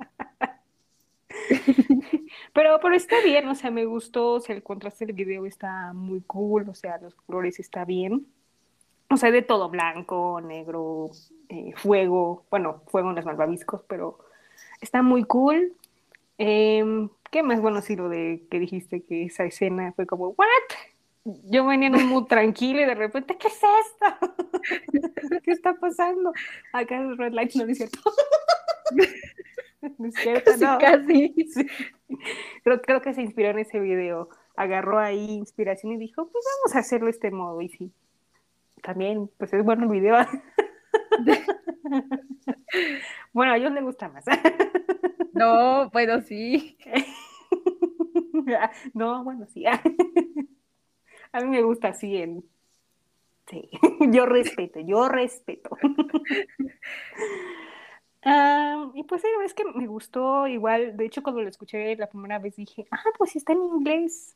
Pero, pero está bien, o sea, me gustó, o sea, el contraste del video está muy cool, o sea, los colores está bien. O sea, de todo, blanco, negro, eh, fuego, bueno, fuego en los malvaviscos, pero está muy cool. Em, ¿Qué más? Bueno, sí, lo de que dijiste que esa escena fue como, ¿what? Yo venía en un mood tranquilo y de repente, ¿qué es esto? ¿Qué está pasando? Acá en Red Light no es cierto. no es cierto, casi, no. Casi. Creo, creo que se inspiró en ese video. Agarró ahí inspiración y dijo, pues vamos a hacerlo de este modo. Y sí, también, pues es bueno el video. bueno, a ellos les gusta más. no, bueno, sí. no, bueno, sí. A mí me gusta así en... Sí, yo respeto, yo respeto. y pues es que me gustó igual, de hecho cuando lo escuché la primera vez dije, ah, pues está en inglés.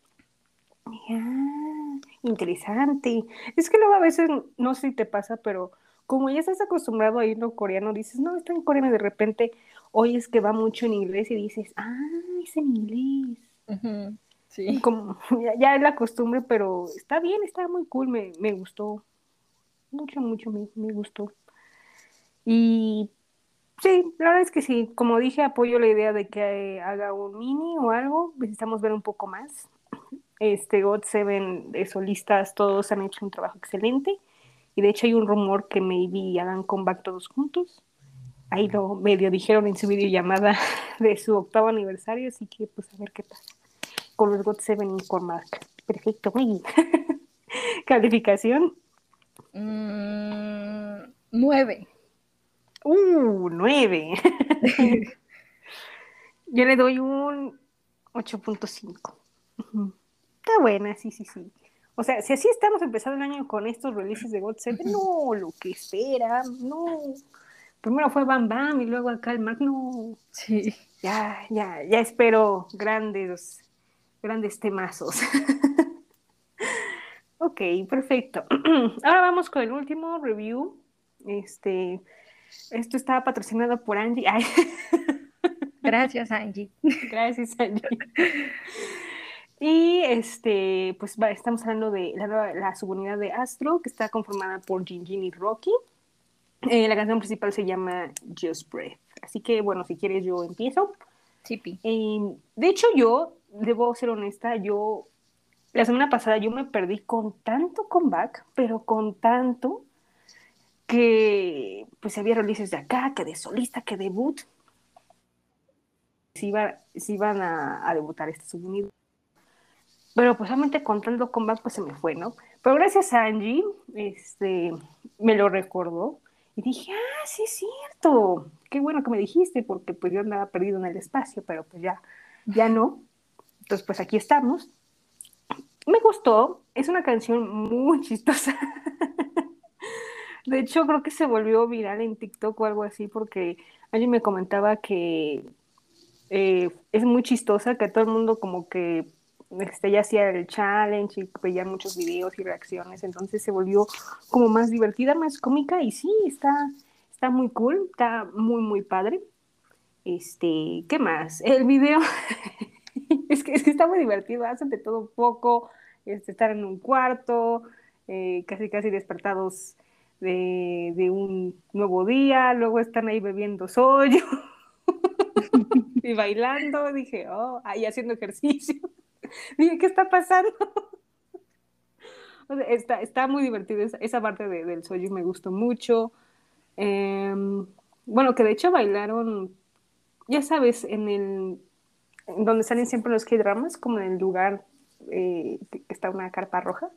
Ah, interesante. Es que luego a veces, no sé si te pasa, pero como ya estás acostumbrado a irlo coreano, dices, no, está en coreano y de repente oyes que va mucho en inglés y dices, ah, es en inglés. Sí. Como, ya, es la costumbre, pero está bien, está muy cool, me, me gustó. Mucho, mucho me, me gustó. Y sí, la verdad es que sí, como dije, apoyo la idea de que haga un mini o algo, necesitamos ver un poco más. Este God Seven de solistas, todos han hecho un trabajo excelente. Y de hecho hay un rumor que maybe hagan comeback todos juntos. Ahí lo medio dijeron en su videollamada de su octavo aniversario, así que pues a ver qué pasa con los God 7 y con Mark. Perfecto, muy ¿Calificación? Mm, nueve. Uh, nueve. Yo le doy un 8.5. Está buena, sí, sí, sí. O sea, si así estamos empezando el año con estos releases de God 7, no, lo que espera, no. Primero fue Bam Bam y luego acá el Mark, no. Sí. Ya, ya, ya espero grandes grandes temazos. ok, perfecto. Ahora vamos con el último review. Este, esto está patrocinado por Angie. Gracias, Angie. Gracias, Angie. Y este, pues estamos hablando de la, subunidad de Astro, que está conformada por Jinjin y Rocky. Eh, la canción principal se llama Just Breath. Así que, bueno, si quieres, yo empiezo. Sí, eh, de hecho, yo debo ser honesta, yo la semana pasada yo me perdí con tanto comeback, pero con tanto que pues había releases de acá, que de solista, que debut. Si, iba, si iban a, debutar este subunido. Pero pues solamente con tanto comeback pues se me fue, ¿no? Pero gracias a Angie, este, me lo recordó y dije, ah, sí es cierto, qué bueno que me dijiste, porque pues yo andaba perdido en el espacio, pero pues ya, ya no. Entonces, pues aquí estamos. Me gustó, es una canción muy chistosa. De hecho, creo que se volvió viral en TikTok o algo así, porque alguien me comentaba que eh, es muy chistosa, que todo el mundo como que este, ya hacía el challenge y veía muchos videos y reacciones, entonces se volvió como más divertida, más cómica y sí, está, está muy cool, está muy, muy padre. Este, ¿qué más? El video es, que, está muy divertido, hacen de todo poco, este, estar en un cuarto, eh, casi casi despertados de, un nuevo día, luego están ahí bebiendo sollo y bailando, dije, oh, ahí haciendo ejercicio. dije, ¿qué está pasando? está, está muy divertido, esa, parte del sollo me gustó mucho. Em, bueno, que de hecho bailaron, ya sabes, en el donde salen siempre los K-dramas, como en el lugar eh, está una carpa roja,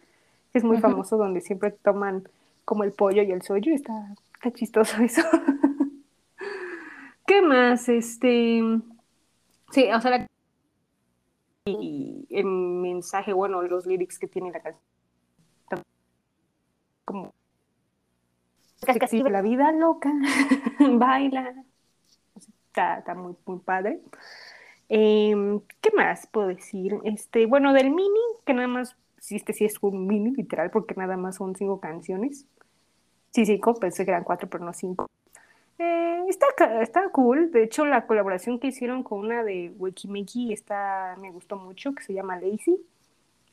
es muy famoso, donde siempre toman como el pollo y el soyo, está, está chistoso eso. ¿Qué más? Este, sí, o sea, y el mensaje, bueno, los lyrics que tiene la canción, como casi la vida loca, baila, está, está muy, muy padre. Em, ¿Qué más puedo decir? Este, bueno, del mini, que nada más, sí, este sí es un mini literal, porque nada más son cinco canciones. Sí, cinco, pensé que eran cuatro, pero no cinco. Eh, está, está cool. De hecho, la colaboración que hicieron con una de Wikimeki está, me gustó mucho, que se llama Lazy.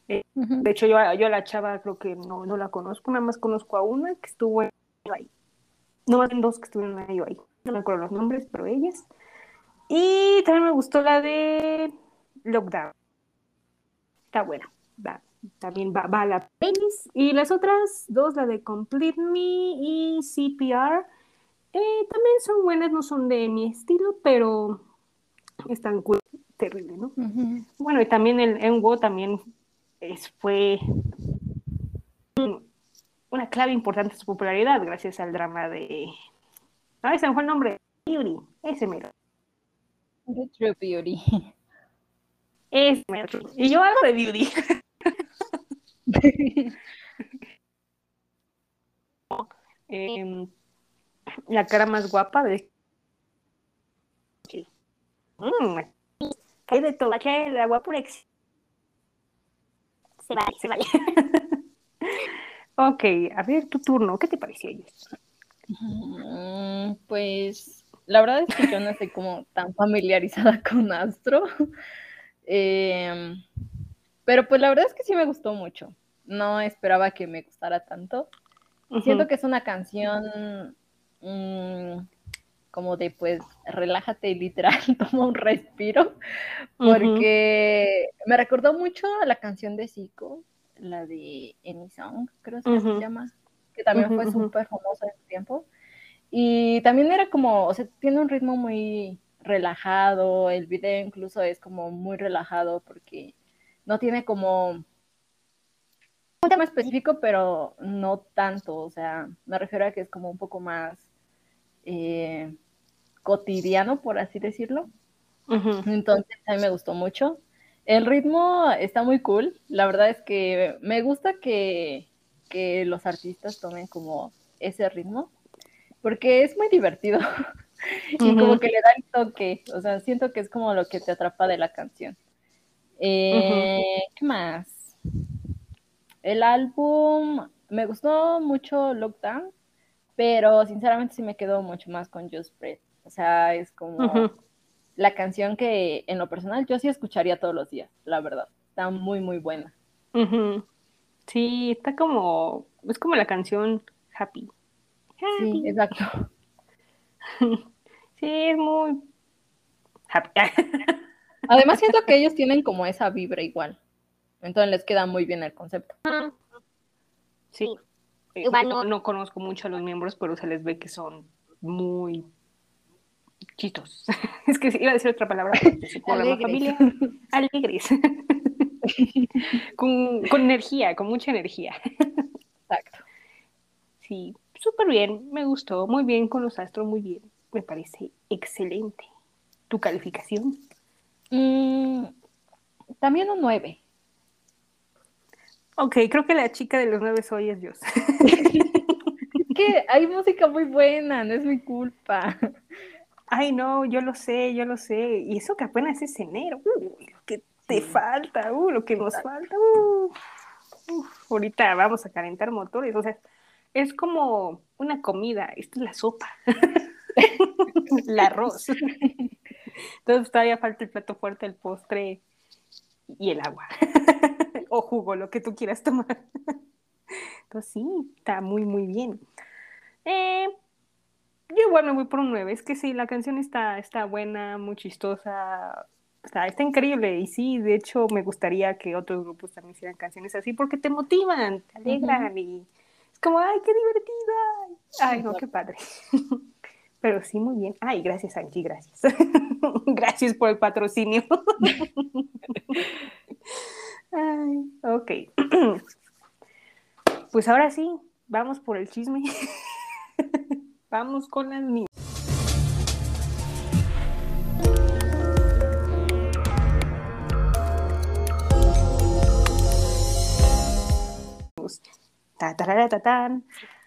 Eh, de hecho, yo, yo a la chava creo que no, no la conozco, nada más conozco a una que estuvo en ahí. No, más dos que estuvieron ahí. No me acuerdo los nombres, pero ellas. Y también me gustó la de Lockdown. Está buena. también va, va a la penis. Y las otras dos, la de Complete Me y CPR eh, también son buenas, no son de mi estilo, pero están cool, terrible, ¿no? Bueno, y también el Enwo también es, fue una clave importante de su popularidad gracias al drama de... Ah, ese fue el nombre, Beauty, ese mero. True Beauty. Ese mero. Y yo hablo de Beauty. eh, la cara más guapa de mm, hay de todo, la guapa se vale, se vale. ok, a ver tu turno, ¿qué te pareció ellos? Mm, pues la verdad es que yo no estoy como tan familiarizada con Astro. Em, pero pues la verdad es que sí me gustó mucho. No esperaba que me gustara tanto. Siento que es una canción Mm, como de pues relájate literal, toma un respiro, porque me recordó mucho a la canción de Zico, la de Any Song, creo que se llama, que también fue súper famosa en su tiempo. Y también era como, o sea, tiene un ritmo muy relajado, el video incluso es como muy relajado porque no tiene como un tema específico, pero no tanto, o sea, me refiero a que es como un poco más eh, cotidiano, por así decirlo. Entonces, a mí me gustó mucho. El ritmo está muy cool. La verdad es que me gusta que, que los artistas tomen como ese ritmo, porque es muy divertido. y como que le da el toque. O sea, siento que es como lo que te atrapa de la canción. Eh, ¿Qué más? El álbum, me gustó mucho Lockdown pero sinceramente sí me quedo mucho más con Just Breath. O sea, es como la canción que en lo personal yo sí escucharía todos los días, la verdad. Está muy, muy buena. Sí, está como, es como la canción Happy. Sí, exacto. sí, es muy happy. Además siento que ellos tienen como esa vibra igual. Entonces les queda muy bien el concepto. Sí. Eh, no, conozco mucho a los miembros, pero se les ve que son muy chitos. es que iba a decir otra palabra. la familia, alegres. con, con energía, con mucha energía. Exacto. Sí, súper bien, me gustó, muy bien con los astros, muy bien. Me parece excelente. ¿Tu calificación? Mm, también un 9. Ok, creo que la chica de los nueve soy es Dios. que hay música muy buena, no es mi culpa. Ay, no, yo lo sé, yo lo sé. Y eso que apenas es enero. lo que te falta, uh, lo que nos falta. Uh, ahorita vamos a calentar motores. O sea, es como una comida. Esta es la sopa. el arroz. Entonces todavía falta el plato fuerte, el postre y el agua o jugo, lo que tú quieras tomar. Entonces sí, está muy, muy bien. Eh, yo igual me voy por un 9. Es que sí, la canción está, está buena, muy chistosa. Está, está increíble. Y sí, de hecho, me gustaría que otros grupos también hicieran canciones así porque te motivan, te alegran y es como, ¡ay, qué divertida! ¡Ay, no, qué padre! Pero sí, muy bien. Ay, gracias, Angie, gracias. gracias por el patrocinio. Ay, ok. pues ahora sí, vamos por el chisme. vamos con las niñas. Ta, ta, ta, ta,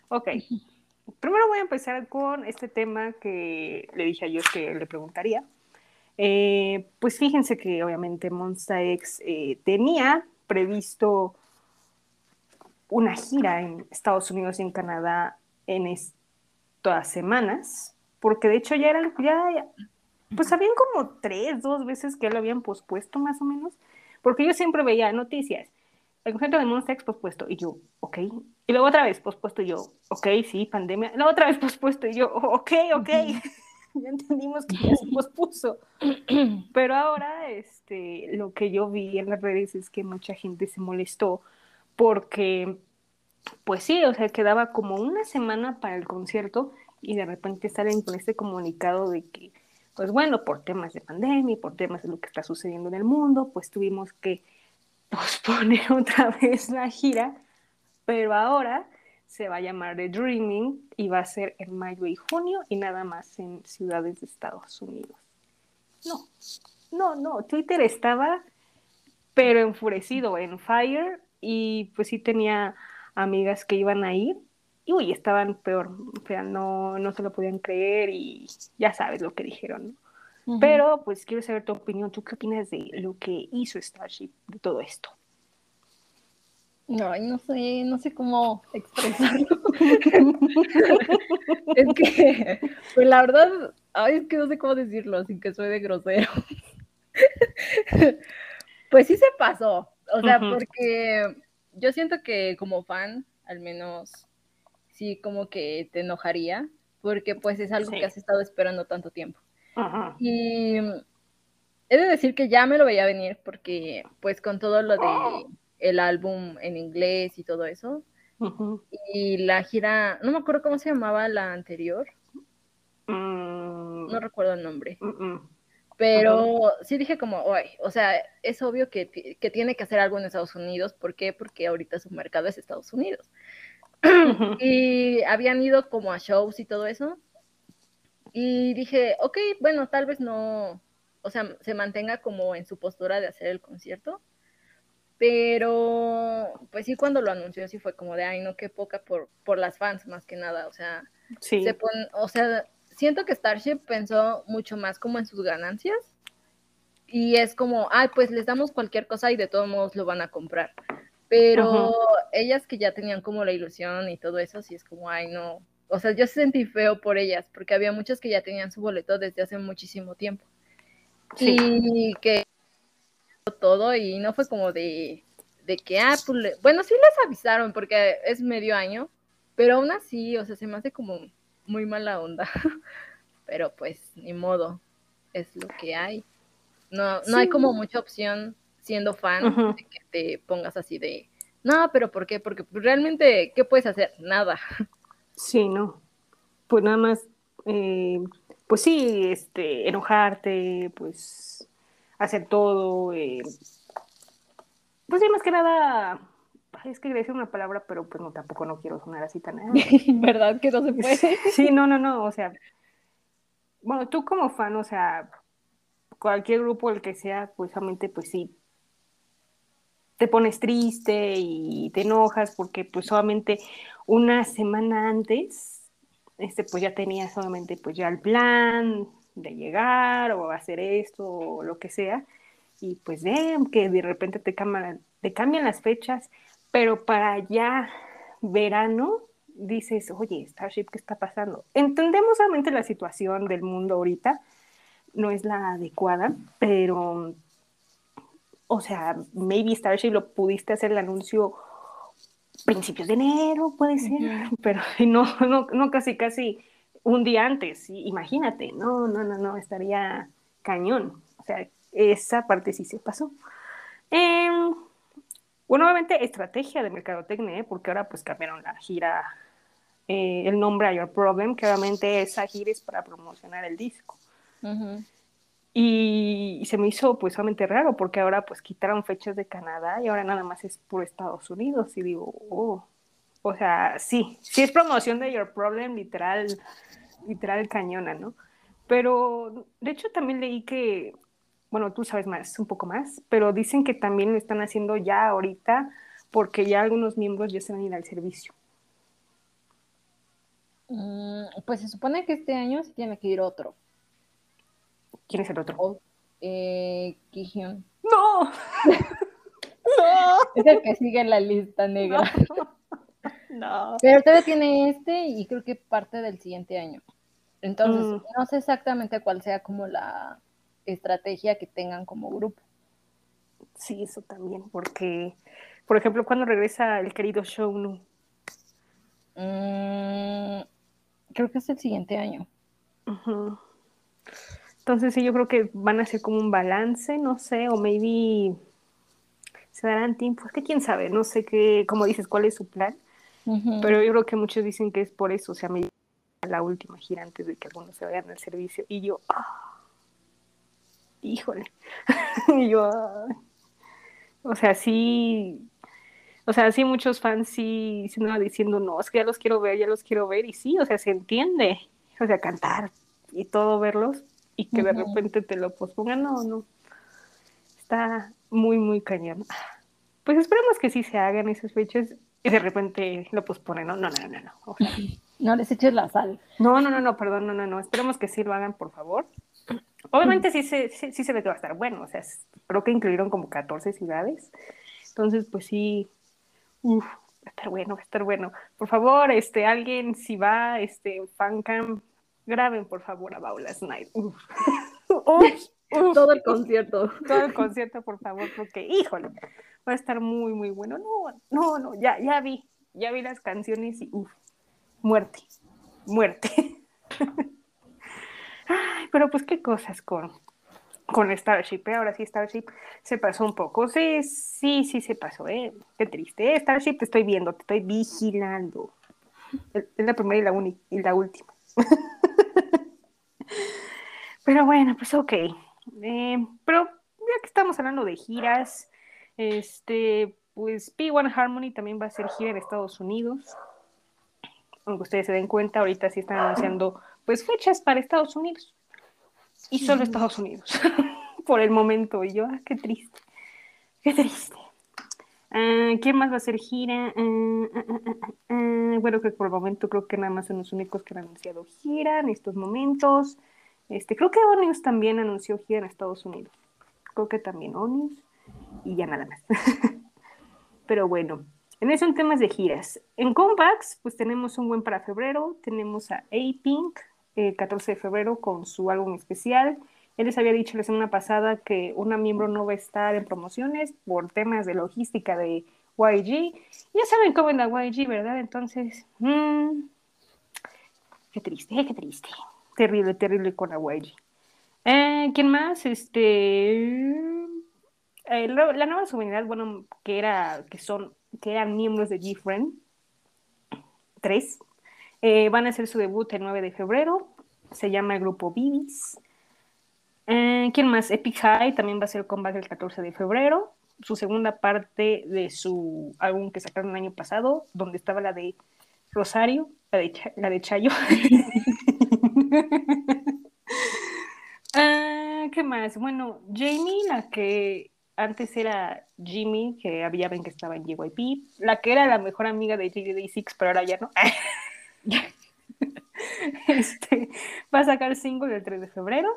Ok. Primero voy a empezar con este tema que le dije a ellos que le preguntaría. Eh, pues fíjense que obviamente Monsta X eh, tenía previsto una gira en Estados Unidos y en Canadá en estas semanas, porque de hecho ya eran, ya, pues habían como tres, dos veces que lo habían pospuesto más o menos, porque yo siempre veía noticias, el concierto de Monsta X pospuesto, y yo, ok, y luego otra vez pospuesto, y yo, ok, sí, pandemia, la otra vez pospuesto, y yo, ok, ok. ya entendimos que ya se pospuso. Pero ahora, este, lo que yo vi en las redes es que mucha gente se molestó porque, pues sí, o sea, quedaba como una semana para el concierto y de repente salen con este comunicado de que, pues bueno, por temas de pandemia, por temas de lo que está sucediendo en el mundo, pues tuvimos que posponer otra vez la gira, pero ahora se va a llamar The Dreaming y va a ser en mayo y junio y nada más en ciudades de Estados Unidos. No, no, no, Twitter estaba pero enfurecido, en fire y pues sí tenía amigas que iban a ir y uy, estaban peor, o sea, no, no se lo podían creer y ya sabes lo que dijeron, ¿no? Pero pues quiero saber tu opinión, ¿tú qué opinas de lo que hizo Starship, de todo esto? Ay, no sé, no sé cómo expresarlo. es que, pues la verdad, ay, es que no sé cómo decirlo sin que suene grosero. pues sí se pasó, o sea, porque yo siento que como fan, al menos, sí como que te enojaría, porque pues es algo que has estado esperando tanto tiempo. Y he de decir que ya me lo veía venir, porque pues con todo lo de el álbum en inglés y todo eso. Y la gira, no me acuerdo cómo se llamaba la anterior. Mm. No recuerdo el nombre. Pero sí dije como, o sea, es obvio que, que, tiene que hacer algo en Estados Unidos. ¿Por qué? Porque ahorita su mercado es Estados Unidos. y habían ido como a shows y todo eso. Y dije, ok, bueno, tal vez no, o sea, se mantenga como en su postura de hacer el concierto. Pero, pues sí, cuando lo anunció, sí fue como de, ay, no, qué poca por, por las fans, más que nada. O sea, sí. se o sea, siento que Starship pensó mucho más como en sus ganancias. Y es como, ay, pues les damos cualquier cosa y de todos modos lo van a comprar. Pero ellas que ya tenían como la ilusión y todo eso, sí es como, ay, no. O sea, yo sentí feo por ellas, porque había muchas que ya tenían su boleto desde hace muchísimo tiempo. Sí. Y que todo y no fue como de, de que, ah, pues, bueno, sí les avisaron porque es medio año, pero aún así, o sea, se me hace como muy mala onda. pero pues, ni modo, es lo que hay. No, no hay como mucha opción siendo fan de que te pongas así de, no, pero ¿por qué? Porque realmente, ¿qué puedes hacer? Nada. Sí, no. Pues nada más, eh, pues sí, este, enojarte, pues hacer todo. Eh, pues sí, más que nada, es que decir una palabra, pero pues no, tampoco no quiero sonar así tan... ¿Verdad que no se puede? Sí, no, no, no, o sea, bueno, tú como fan, o sea, cualquier grupo, el que sea, pues solamente, pues sí, te pones triste y te enojas porque pues solamente una semana antes, este, pues ya tenías solamente pues ya el plan, de llegar o hacer esto o lo que sea. Y pues ven que de repente te cambian, te cambian las fechas, pero para ya verano dices, oye, Starship, ¿qué está pasando? Entendemos realmente la situación del mundo ahorita, no es la adecuada, pero, o sea, maybe Starship lo pudiste hacer el anuncio principios de enero, puede ser, pero no, no, no casi, casi un día antes, imagínate, no, no, no, no, estaría cañón. O sea, esa parte sí se pasó. Em, bueno, obviamente estrategia de mercadotecnia, ¿eh? porque ahora pues cambiaron la gira, eh, el nombre a Your Problem, que obviamente esa gira es para promocionar el disco. Y, se me hizo pues solamente raro porque ahora pues quitaron fechas de Canadá y ahora nada más es por Estados Unidos y digo, oh, o sea, sí, sí es promoción de Your Problem, literal, literal cañona, ¿no? Pero de hecho también leí que, bueno, tú sabes más, un poco más, pero dicen que también lo están haciendo ya ahorita porque ya algunos miembros ya se van a ir al servicio. Mm, pues se supone que este año se tiene que ir otro. ¿Quién es el otro? eh, Kihyun. ¡No! ¡No! Es el que sigue en la lista negra. No. Pero todavía tiene este y creo que parte del siguiente año. Entonces, mm. no sé exactamente cuál sea como la estrategia que tengan como grupo. Sí, eso también, porque, por ejemplo, cuando regresa el querido Shownu. Mm, creo que es el siguiente año. Entonces, sí, yo creo que van a ser como un balance, no sé, o maybe se darán tiempo, es que quién sabe, no sé qué, como dices, cuál es su plan, pero yo creo que muchos dicen que es por eso, o sea, me la última gira antes de que algunos se vayan al servicio, y yo, ah, híjole, y yo, o sea, sí, o sea, sí muchos fans sí, sí no diciendo, no, es que ya los quiero ver, ya los quiero ver, y sí, o sea, se entiende, o sea, cantar y todo verlos, y que de repente te lo pospongan, no, no. Está muy, muy cañón. Pues esperemos que sí se hagan esas fechas y de repente lo posponen, ¿no? No, no, no, no. No les eches la sal. No, no, no, no, perdón, no, no, no. Esperemos que sí lo hagan, por favor. Obviamente sí se, sí, se ve que va a estar bueno, o sea, creo que incluyeron como 14 ciudades. Entonces, pues sí, uf, va a estar bueno, va a estar bueno. Por favor, este, alguien si va, este, fancam, Graben, por favor, a Baula Night. Todo el concierto. Todo el concierto, por favor, porque, híjole, va a estar muy, muy bueno. No, no, no, ya, ya vi, ya vi las canciones y, uff, muerte, muerte. Ay, pero pues qué cosas con, con Starship, ¿eh? ahora sí Starship se pasó un poco, sí, sí, sí se pasó, ¿eh? qué triste, ¿eh? Starship te estoy viendo, te estoy vigilando, es la primera y la, única y la última. Pero bueno, pues ok. Eh, pero ya que estamos hablando de giras, este, pues P1 Harmony también va a ser gira en Estados Unidos. Aunque ustedes se den cuenta, ahorita sí están anunciando pues fechas para Estados Unidos. Y solo Estados Unidos, por el momento. Y yo, ah, qué triste, qué triste. Ah, ¿Quién más va a hacer gira? Ah, bueno, que por el momento creo que nada más son los únicos que han anunciado gira en estos momentos. Este, creo que Onius también anunció gira en Estados Unidos. Creo que también Onius. Y ya nada más. Pero bueno, en eso en temas de giras. En comebacks, pues tenemos un buen para febrero. Tenemos a A-Pink, el 14 de febrero, con su álbum especial. Él les había dicho la semana pasada que una miembro no va a estar en promociones por temas de logística de YG. Ya saben cómo es la YG, ¿verdad? Entonces, mmm, qué triste, qué triste terrible, terrible con la Eh, ¿Quién más? Este. Eh, la, nueva subunidad, bueno, que era, que son, que eran miembros de G-Friend, tres, eh, van a hacer su debut el 9 de febrero. Se llama el grupo Bibis. Eh, ¿Quién más? Epic High también va a ser comeback el 14 de febrero. Su segunda parte de su álbum que sacaron el año pasado, donde estaba la de Rosario, la de, la de Chayo. Ah, ¿Qué más? Bueno, Jamie, la que antes era Jimmy, que había ven que estaba en JYP, la que era la mejor amiga de JD6, pero ahora ya no. este, va a sacar single el 3 de febrero.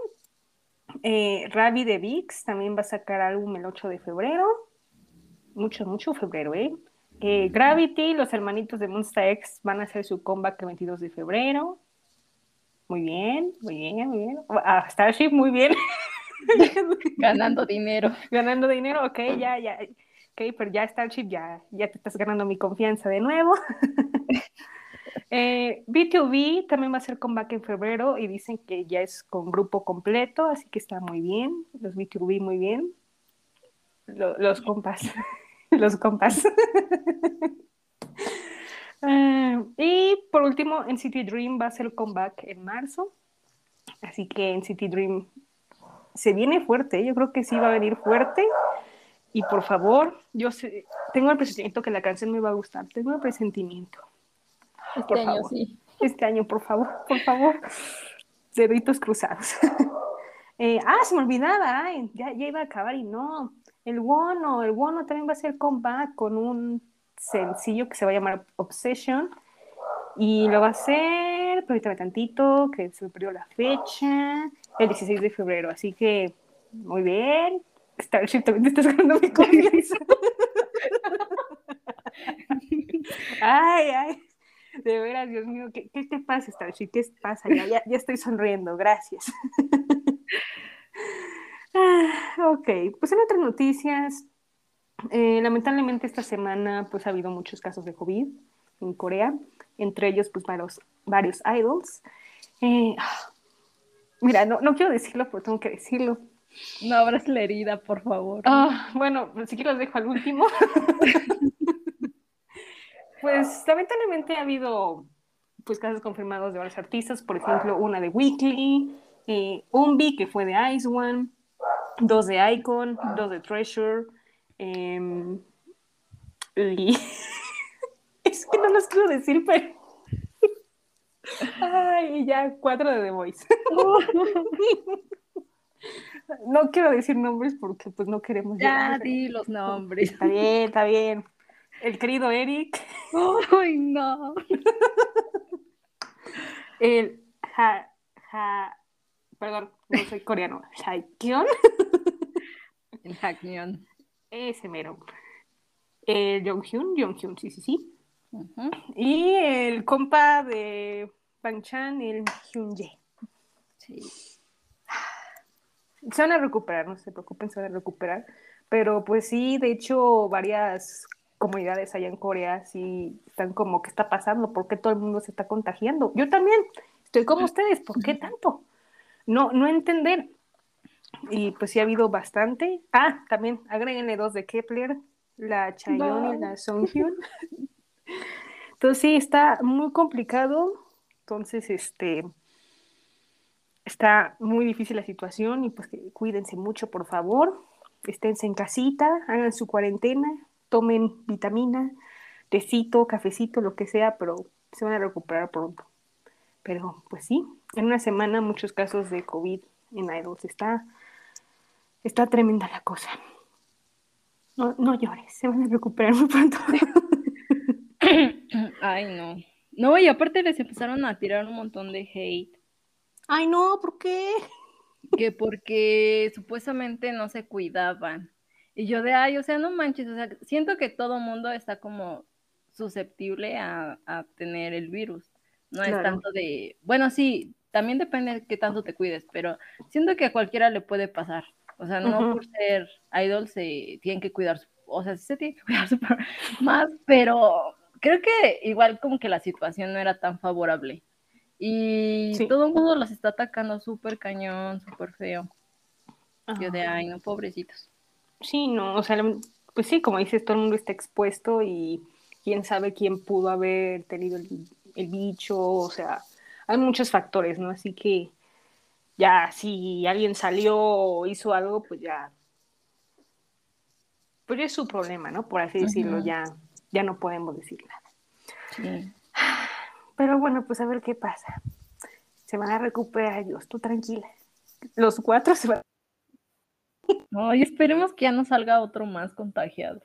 Eh, Ravi de Vix también va a sacar álbum el 8 de febrero. Mucho, mucho febrero, ¿eh? eh Gravity, los hermanitos de Monster X van a hacer su comeback el 22 de febrero. Muy bien, muy bien, muy bien. Ah, Starship, muy bien. ganando dinero. Ganando dinero, ok, ya, ya. Ok, pero ya Starship, ya, ya te estás ganando mi confianza de nuevo. eh, B2B también va a ser comeback en febrero y dicen que ya es con grupo completo, así que está muy bien. Los B2B muy bien. los compas. los compas. Ah, y por último, NCT Dream va a ser comeback en marzo. Así que NCT Dream se viene fuerte, yo creo que sí va a venir fuerte. Y por favor, yo sé, tengo el presentimiento que la canción me va a gustar, tengo el presentimiento. Este por año favor. sí. Este año, por favor, por favor. Deditos cruzados. Eh, ah, se me olvidaba, ay, ya, ya iba a acabar y no. El Wono, el Wono también va a hacer comeback con un sencillo que se va a llamar Obsession. Y lo va a hacer, permítame tantito, que se me perdió la fecha, el 16 de febrero. Así que, muy bien. Starship, también te estás ganando mi confianza. ay, ay. De veras, Dios mío, ¿qué, qué te pasa, Starship? ¿Qué pasa? Ya, ya, ya estoy sonriendo, gracias. Ah, ok, pues en otras noticias, eh, lamentablemente esta semana pues ha habido muchos casos de COVID en Corea, entre ellos pues varios, varios idols. Eh, mira, no, no quiero decirlo, pero tengo que decirlo. No abras la herida, por favor. Ah, bueno, si quiero los dejo al último. pues lamentablemente ha habido pues casos confirmados de varios artistas, por ejemplo, una de Weekly, eh, Umbi, que fue de Ice One, dos de Icon, dos de Treasure, eh, y... es que no los quiero decir, pero... Ay, ya, cuatro de The Voice. no quiero decir nombres porque pues no queremos... Ya di los nombres. Está bien, está bien. El querido Eric, Ay, no. el ha, ha, perdón, no soy coreano, Haekyeon, El Hackneon. ese mero. El Jonghyun, Jonghyun, sí, sí, sí. Y el compa de Bang Chan, el Hyunjae. Sí. Se van a recuperar, no se preocupen, se van a recuperar. Pero pues sí, de hecho, varias comunidades allá en Corea sí están como, ¿qué está pasando? ¿Por qué todo el mundo se está contagiando? Yo también estoy como ustedes, ¿por qué tanto? No, no entender. Y pues sí ha habido bastante. Ah, también agréguenle dos de Kepler, la Chaeyoung y la Songhyun. Entonces sí, está muy complicado. Entonces, este, está muy difícil la situación y pues cuídense mucho, por favor. Esténse en casita, hagan su cuarentena, tomen vitamina, tecito, cafecito, lo que sea, pero se van a recuperar pronto. Pero pues sí, en una semana muchos casos de COVID en Idols. Está, está tremenda la cosa. No, no llores, se van a recuperar muy pronto. Ay, no. No, y aparte les empezaron a tirar un montón de hate. Ay, no, ¿por qué? que porque supuestamente no se cuidaban. Y yo de, ay, o sea, no manches, o sea, siento que todo mundo está como susceptible a, a tener el virus. No es tanto de, bueno, sí, también depende de qué tanto te cuides, pero siento que a cualquiera le puede pasar. O sea, no por ser idol se tienen que cuidar, o sea, sí se tienen que cuidar más, pero creo que igual como que la situación no era tan favorable. Y Sí. todo el mundo los está atacando súper cañón, súper feo. Yo de, ay, no, pobrecitos. Sí, no, o sea, pues sí, como dices, todo el mundo está expuesto y quién sabe quién pudo haber tenido el, el bicho, o sea, hay muchos factores, ¿no? Así que ya, si alguien salió o hizo algo, pues ya, pues ya es su problema, ¿no? Por así decirlo, ya, ya no podemos decir nada. Sí. Pero bueno, pues a ver qué pasa. Se van a recuperar, Dios, tú tranquila. Los cuatro se van Ay, esperemos que ya no salga otro más contagiado.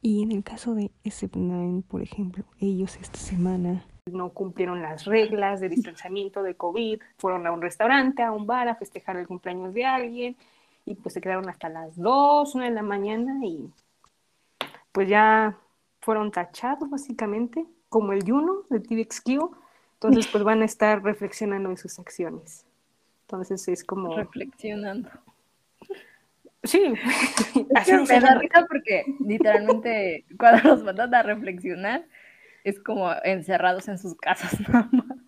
Y en el caso de SF9, por ejemplo, ellos esta semana no cumplieron las reglas de distanciamiento de COVID, fueron a un restaurante, a un bar a festejar el cumpleaños de alguien y pues se quedaron hasta las 2, 1 de la mañana y pues ya fueron tachados básicamente, como el Juno de TVXQ, entonces pues van a estar reflexionando en sus acciones. Entonces es como... Reflexionando. Sí, Es así que me da risa porque literalmente cuando los mandan a reflexionar es como encerrados en sus casas nada más.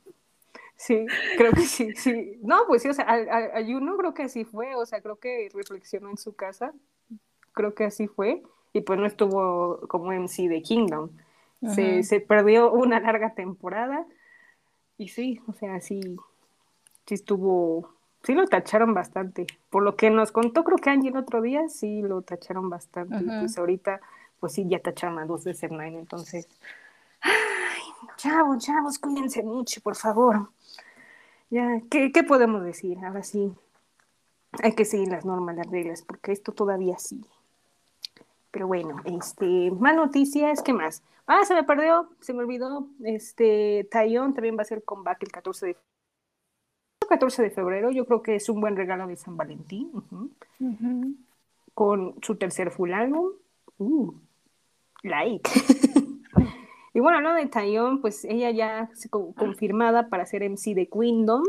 Sí, creo que sí, sí. No, pues sí, o sea, a, a- a Juno creo que así fue, o sea, creo que reflexionó en su casa, creo que así fue, y pues no estuvo como MC de Kingdom. Se, perdió una larga temporada, y sí, o sea, sí, sí estuvo sí lo tacharon bastante. Por lo que nos contó, creo que Angie el otro día, sí lo tacharon bastante. Pues ahorita, pues sí, ya tacharon a dos de Nine, entonces. Ay, chavos, chavos, cuídense mucho, por favor. Ya, ¿qué, ¿qué podemos decir? Ahora sí, hay que seguir las normas, las reglas, porque esto todavía sigue. Pero bueno, este, más noticias, ¿qué más? Ah, se me perdió, se me olvidó. Este, Tayon también va a ser comeback el 14 de 14 de febrero. Yo creo que es un buen regalo de San Valentín. Con su tercer full álbum. Uh, like. y bueno, lo de Tayon, pues ella ya se confirmada para ser MC de Queendom.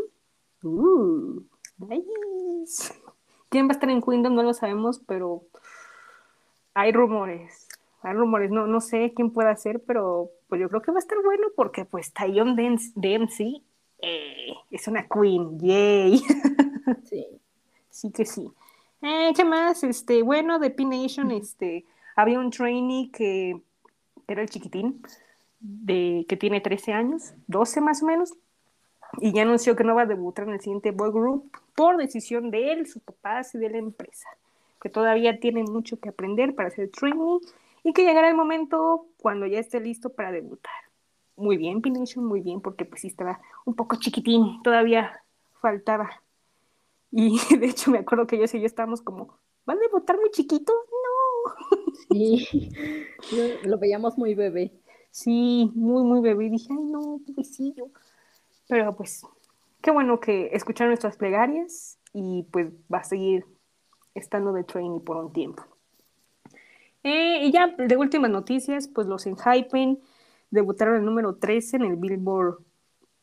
Uh, nice. ¿Quién va a estar en Queendom? No lo sabemos, pero hay rumores, hay rumores, no, no sé quién pueda ser, pero pues yo creo que va a estar bueno porque pues Tayon Dempsey eh, es una queen, yay. Sí. sí que sí. Eh, ¿Qué más? Este, bueno, de P-Nation, este, había un trainee que, era el chiquitín, de, que tiene 13 años, 12 más o menos, y ya anunció que no va a debutar en el siguiente boy group por decisión de él, sus papás y de la empresa que todavía tiene mucho que aprender para ser trainee y que llegará el momento cuando ya esté listo para debutar. Muy bien, Pination, muy bien, porque pues sí estaba un poco chiquitín, todavía faltaba. Y de hecho me acuerdo que yo y yo estábamos como, ¿van a debutar muy chiquito? No. Sí, lo veíamos muy bebé. Sí, muy, muy bebé. Y dije, ay, no, pobrecillo. Pero pues, qué bueno que escucharon nuestras plegarias y pues va a seguir estando de trainee por un tiempo. Eh, y ya de últimas noticias, pues los Enhypen debutaron el número 13 en el Billboard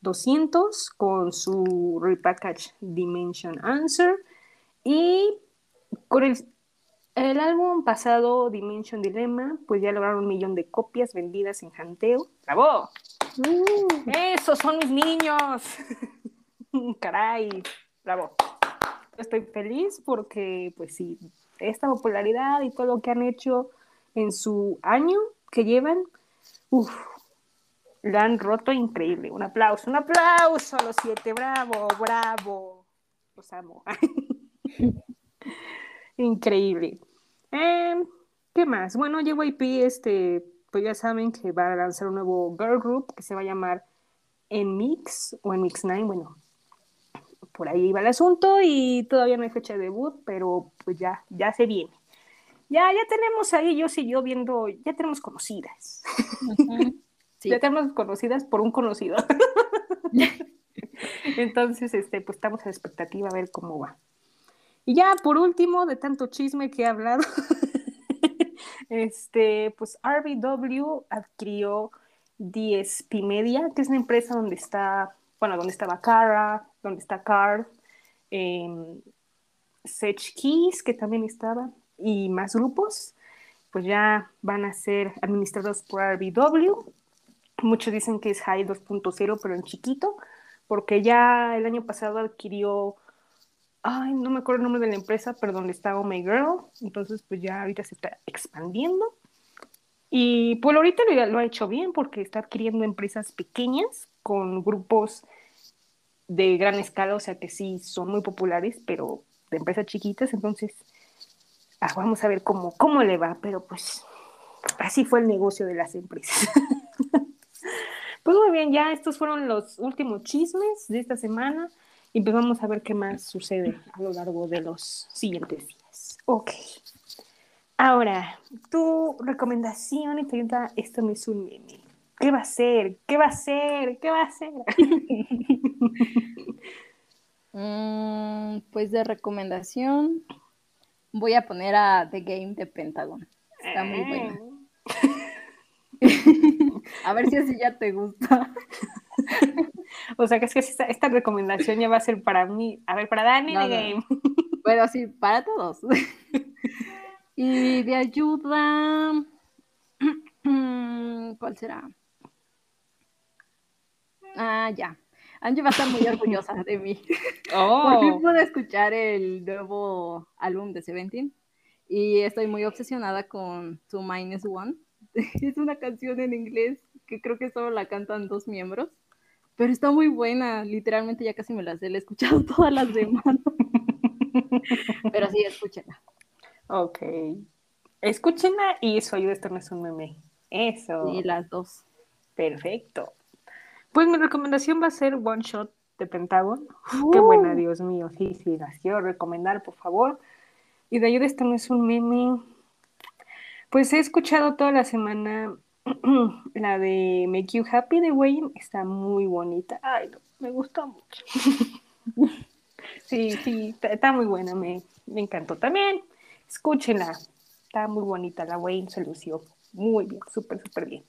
200 con su repackage Dimension Answer y con el, el álbum pasado Dimension Dilemma, pues ya lograron un millón de copias vendidas en Janteo. ¡Bravo! Uh. ¡Esos son mis niños! ¡Caray! ¡Bravo! Estoy feliz porque, pues sí, esta popularidad y todo lo que han hecho en su año que llevan, uff, la han roto increíble. Un aplauso, un aplauso a los siete, bravo, bravo. Los amo. increíble. Em, ¿Qué más? Bueno, JYP, este, pues ya saben que va a lanzar un nuevo girl group que se va a llamar En Mix o En Mix 9, bueno, por ahí iba el asunto y todavía no hay fecha de debut, pero pues ya, ya se viene. Ya, ya tenemos ahí, yo y yo viendo, ya tenemos conocidas. Ya tenemos conocidas por un conocido. Entonces, este, pues estamos a la expectativa a ver cómo va. Y ya por último, de tanto chisme que he hablado, este, pues RBW adquirió DSP Media, que es una empresa donde está, bueno, donde estaba Cara, donde está Card, eh, Sech Keys, que también estaba, y más grupos, pues ya van a ser administrados por RBW. Muchos dicen que es High 2.0, pero en chiquito, porque ya el año pasado adquirió, ay, no me acuerdo el nombre de la empresa, pero donde está Oh My Girl, entonces pues ya ahorita se está expandiendo. Y pues ahorita lo, lo ha hecho bien porque está adquiriendo empresas pequeñas con grupos de gran escala, o sea que sí son muy populares, pero de empresas chiquitas, entonces ah, vamos a ver cómo, cómo le va, pero pues así fue el negocio de las empresas. pues muy bien, ya estos fueron los últimos chismes de esta semana y pues vamos a ver qué más sucede a lo largo de los siguientes días. Ok. Ahora, tu recomendación, y esto no es un meme. ¿Qué va a ser? ¿Qué va a ser? ¿Qué va a ser? Mm, pues de recomendación voy a poner a The Game de Pentagon. Está muy buena. a ver si así ya te gusta. o sea que es que esta, recomendación ya va a ser para mí. A ver, para Dani The Game. bueno, sí, para todos. y de ayuda. ¿Cuál será? Ah, ya. Angie va a estar muy orgullosa de mí. Oh. Por fin pude escuchar el nuevo álbum de Seventeen y estoy muy obsesionada con Two Minus One. Es una canción en inglés que creo que solo la cantan dos miembros, pero está muy buena. Literalmente ya casi me la sé, la he escuchado todas las semanas. pero sí, escúchenla. Ok. Escúchenla y eso ayuda, esto no es un meme. Eso. Sí, las dos. Perfecto. Pues mi recomendación va a ser One Shot de Pentagon. Qué buena, Dios mío. Sí, sí, las quiero recomendar, por favor. Y de ayuda, esto no es un meme. Pues he escuchado toda la semana la de Make You Happy de Wayne. Está muy bonita. Ay, me gusta mucho. sí, sí, está, muy buena. Me, me encantó también. Escúchenla. Está muy bonita. La Wayne se lució muy bien, súper, súper bien.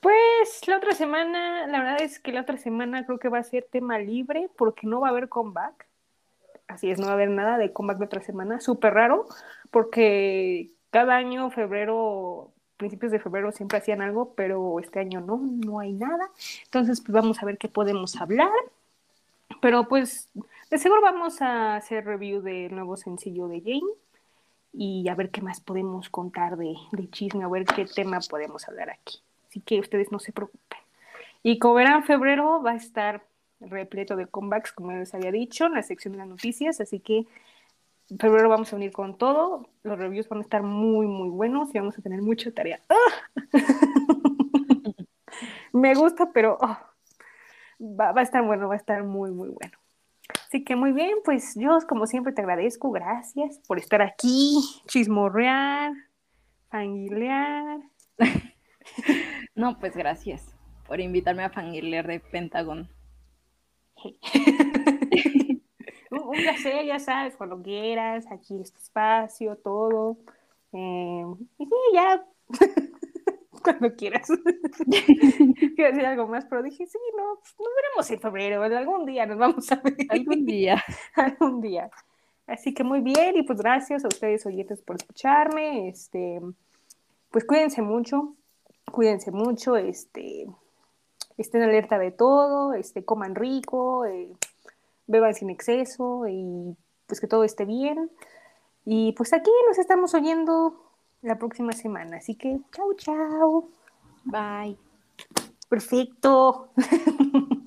Pues la otra semana, la verdad es que la otra semana creo que va a ser tema libre porque no va a haber comeback. Así es, no va a haber nada de comeback de otra semana. Súper raro porque cada año, febrero, principios de febrero siempre hacían algo, pero este año no, no hay nada. Entonces, pues vamos a ver qué podemos hablar. Pero pues de seguro vamos a hacer review del nuevo sencillo de Jane y a ver qué más podemos contar de, de chisme, a ver qué tema podemos hablar aquí. Así que ustedes no se preocupen. Y como verán, febrero va a estar repleto de comebacks, como les había dicho, en la sección de las noticias, así que febrero vamos a unir con todo, los reviews van a estar muy, muy buenos y vamos a tener mucha tarea. Me gusta, pero oh, va, va, a estar bueno, va a estar muy, muy bueno. Así que muy bien, pues yo como siempre te agradezco, gracias por estar aquí, chismorrear, fanguilear. No, pues gracias por invitarme a fangirlear de Pentagon. un placer, ya sabes, cuando quieras, aquí este espacio, todo. Eh, y sí, ya, cuando quieras. Quiero decir algo más, pero dije, sí, no, pues, nos veremos en febrero, algún día nos vamos a ver. Algún día. algún día. Así que muy bien, y pues gracias a ustedes oyentes por escucharme. Este, pues cuídense mucho, cuídense mucho, este, estén alerta de todo, este, coman rico, eh, beban sin exceso y pues que todo esté bien. Y pues aquí nos estamos oyendo la próxima semana. Así que chao, chao. Bye. Perfecto.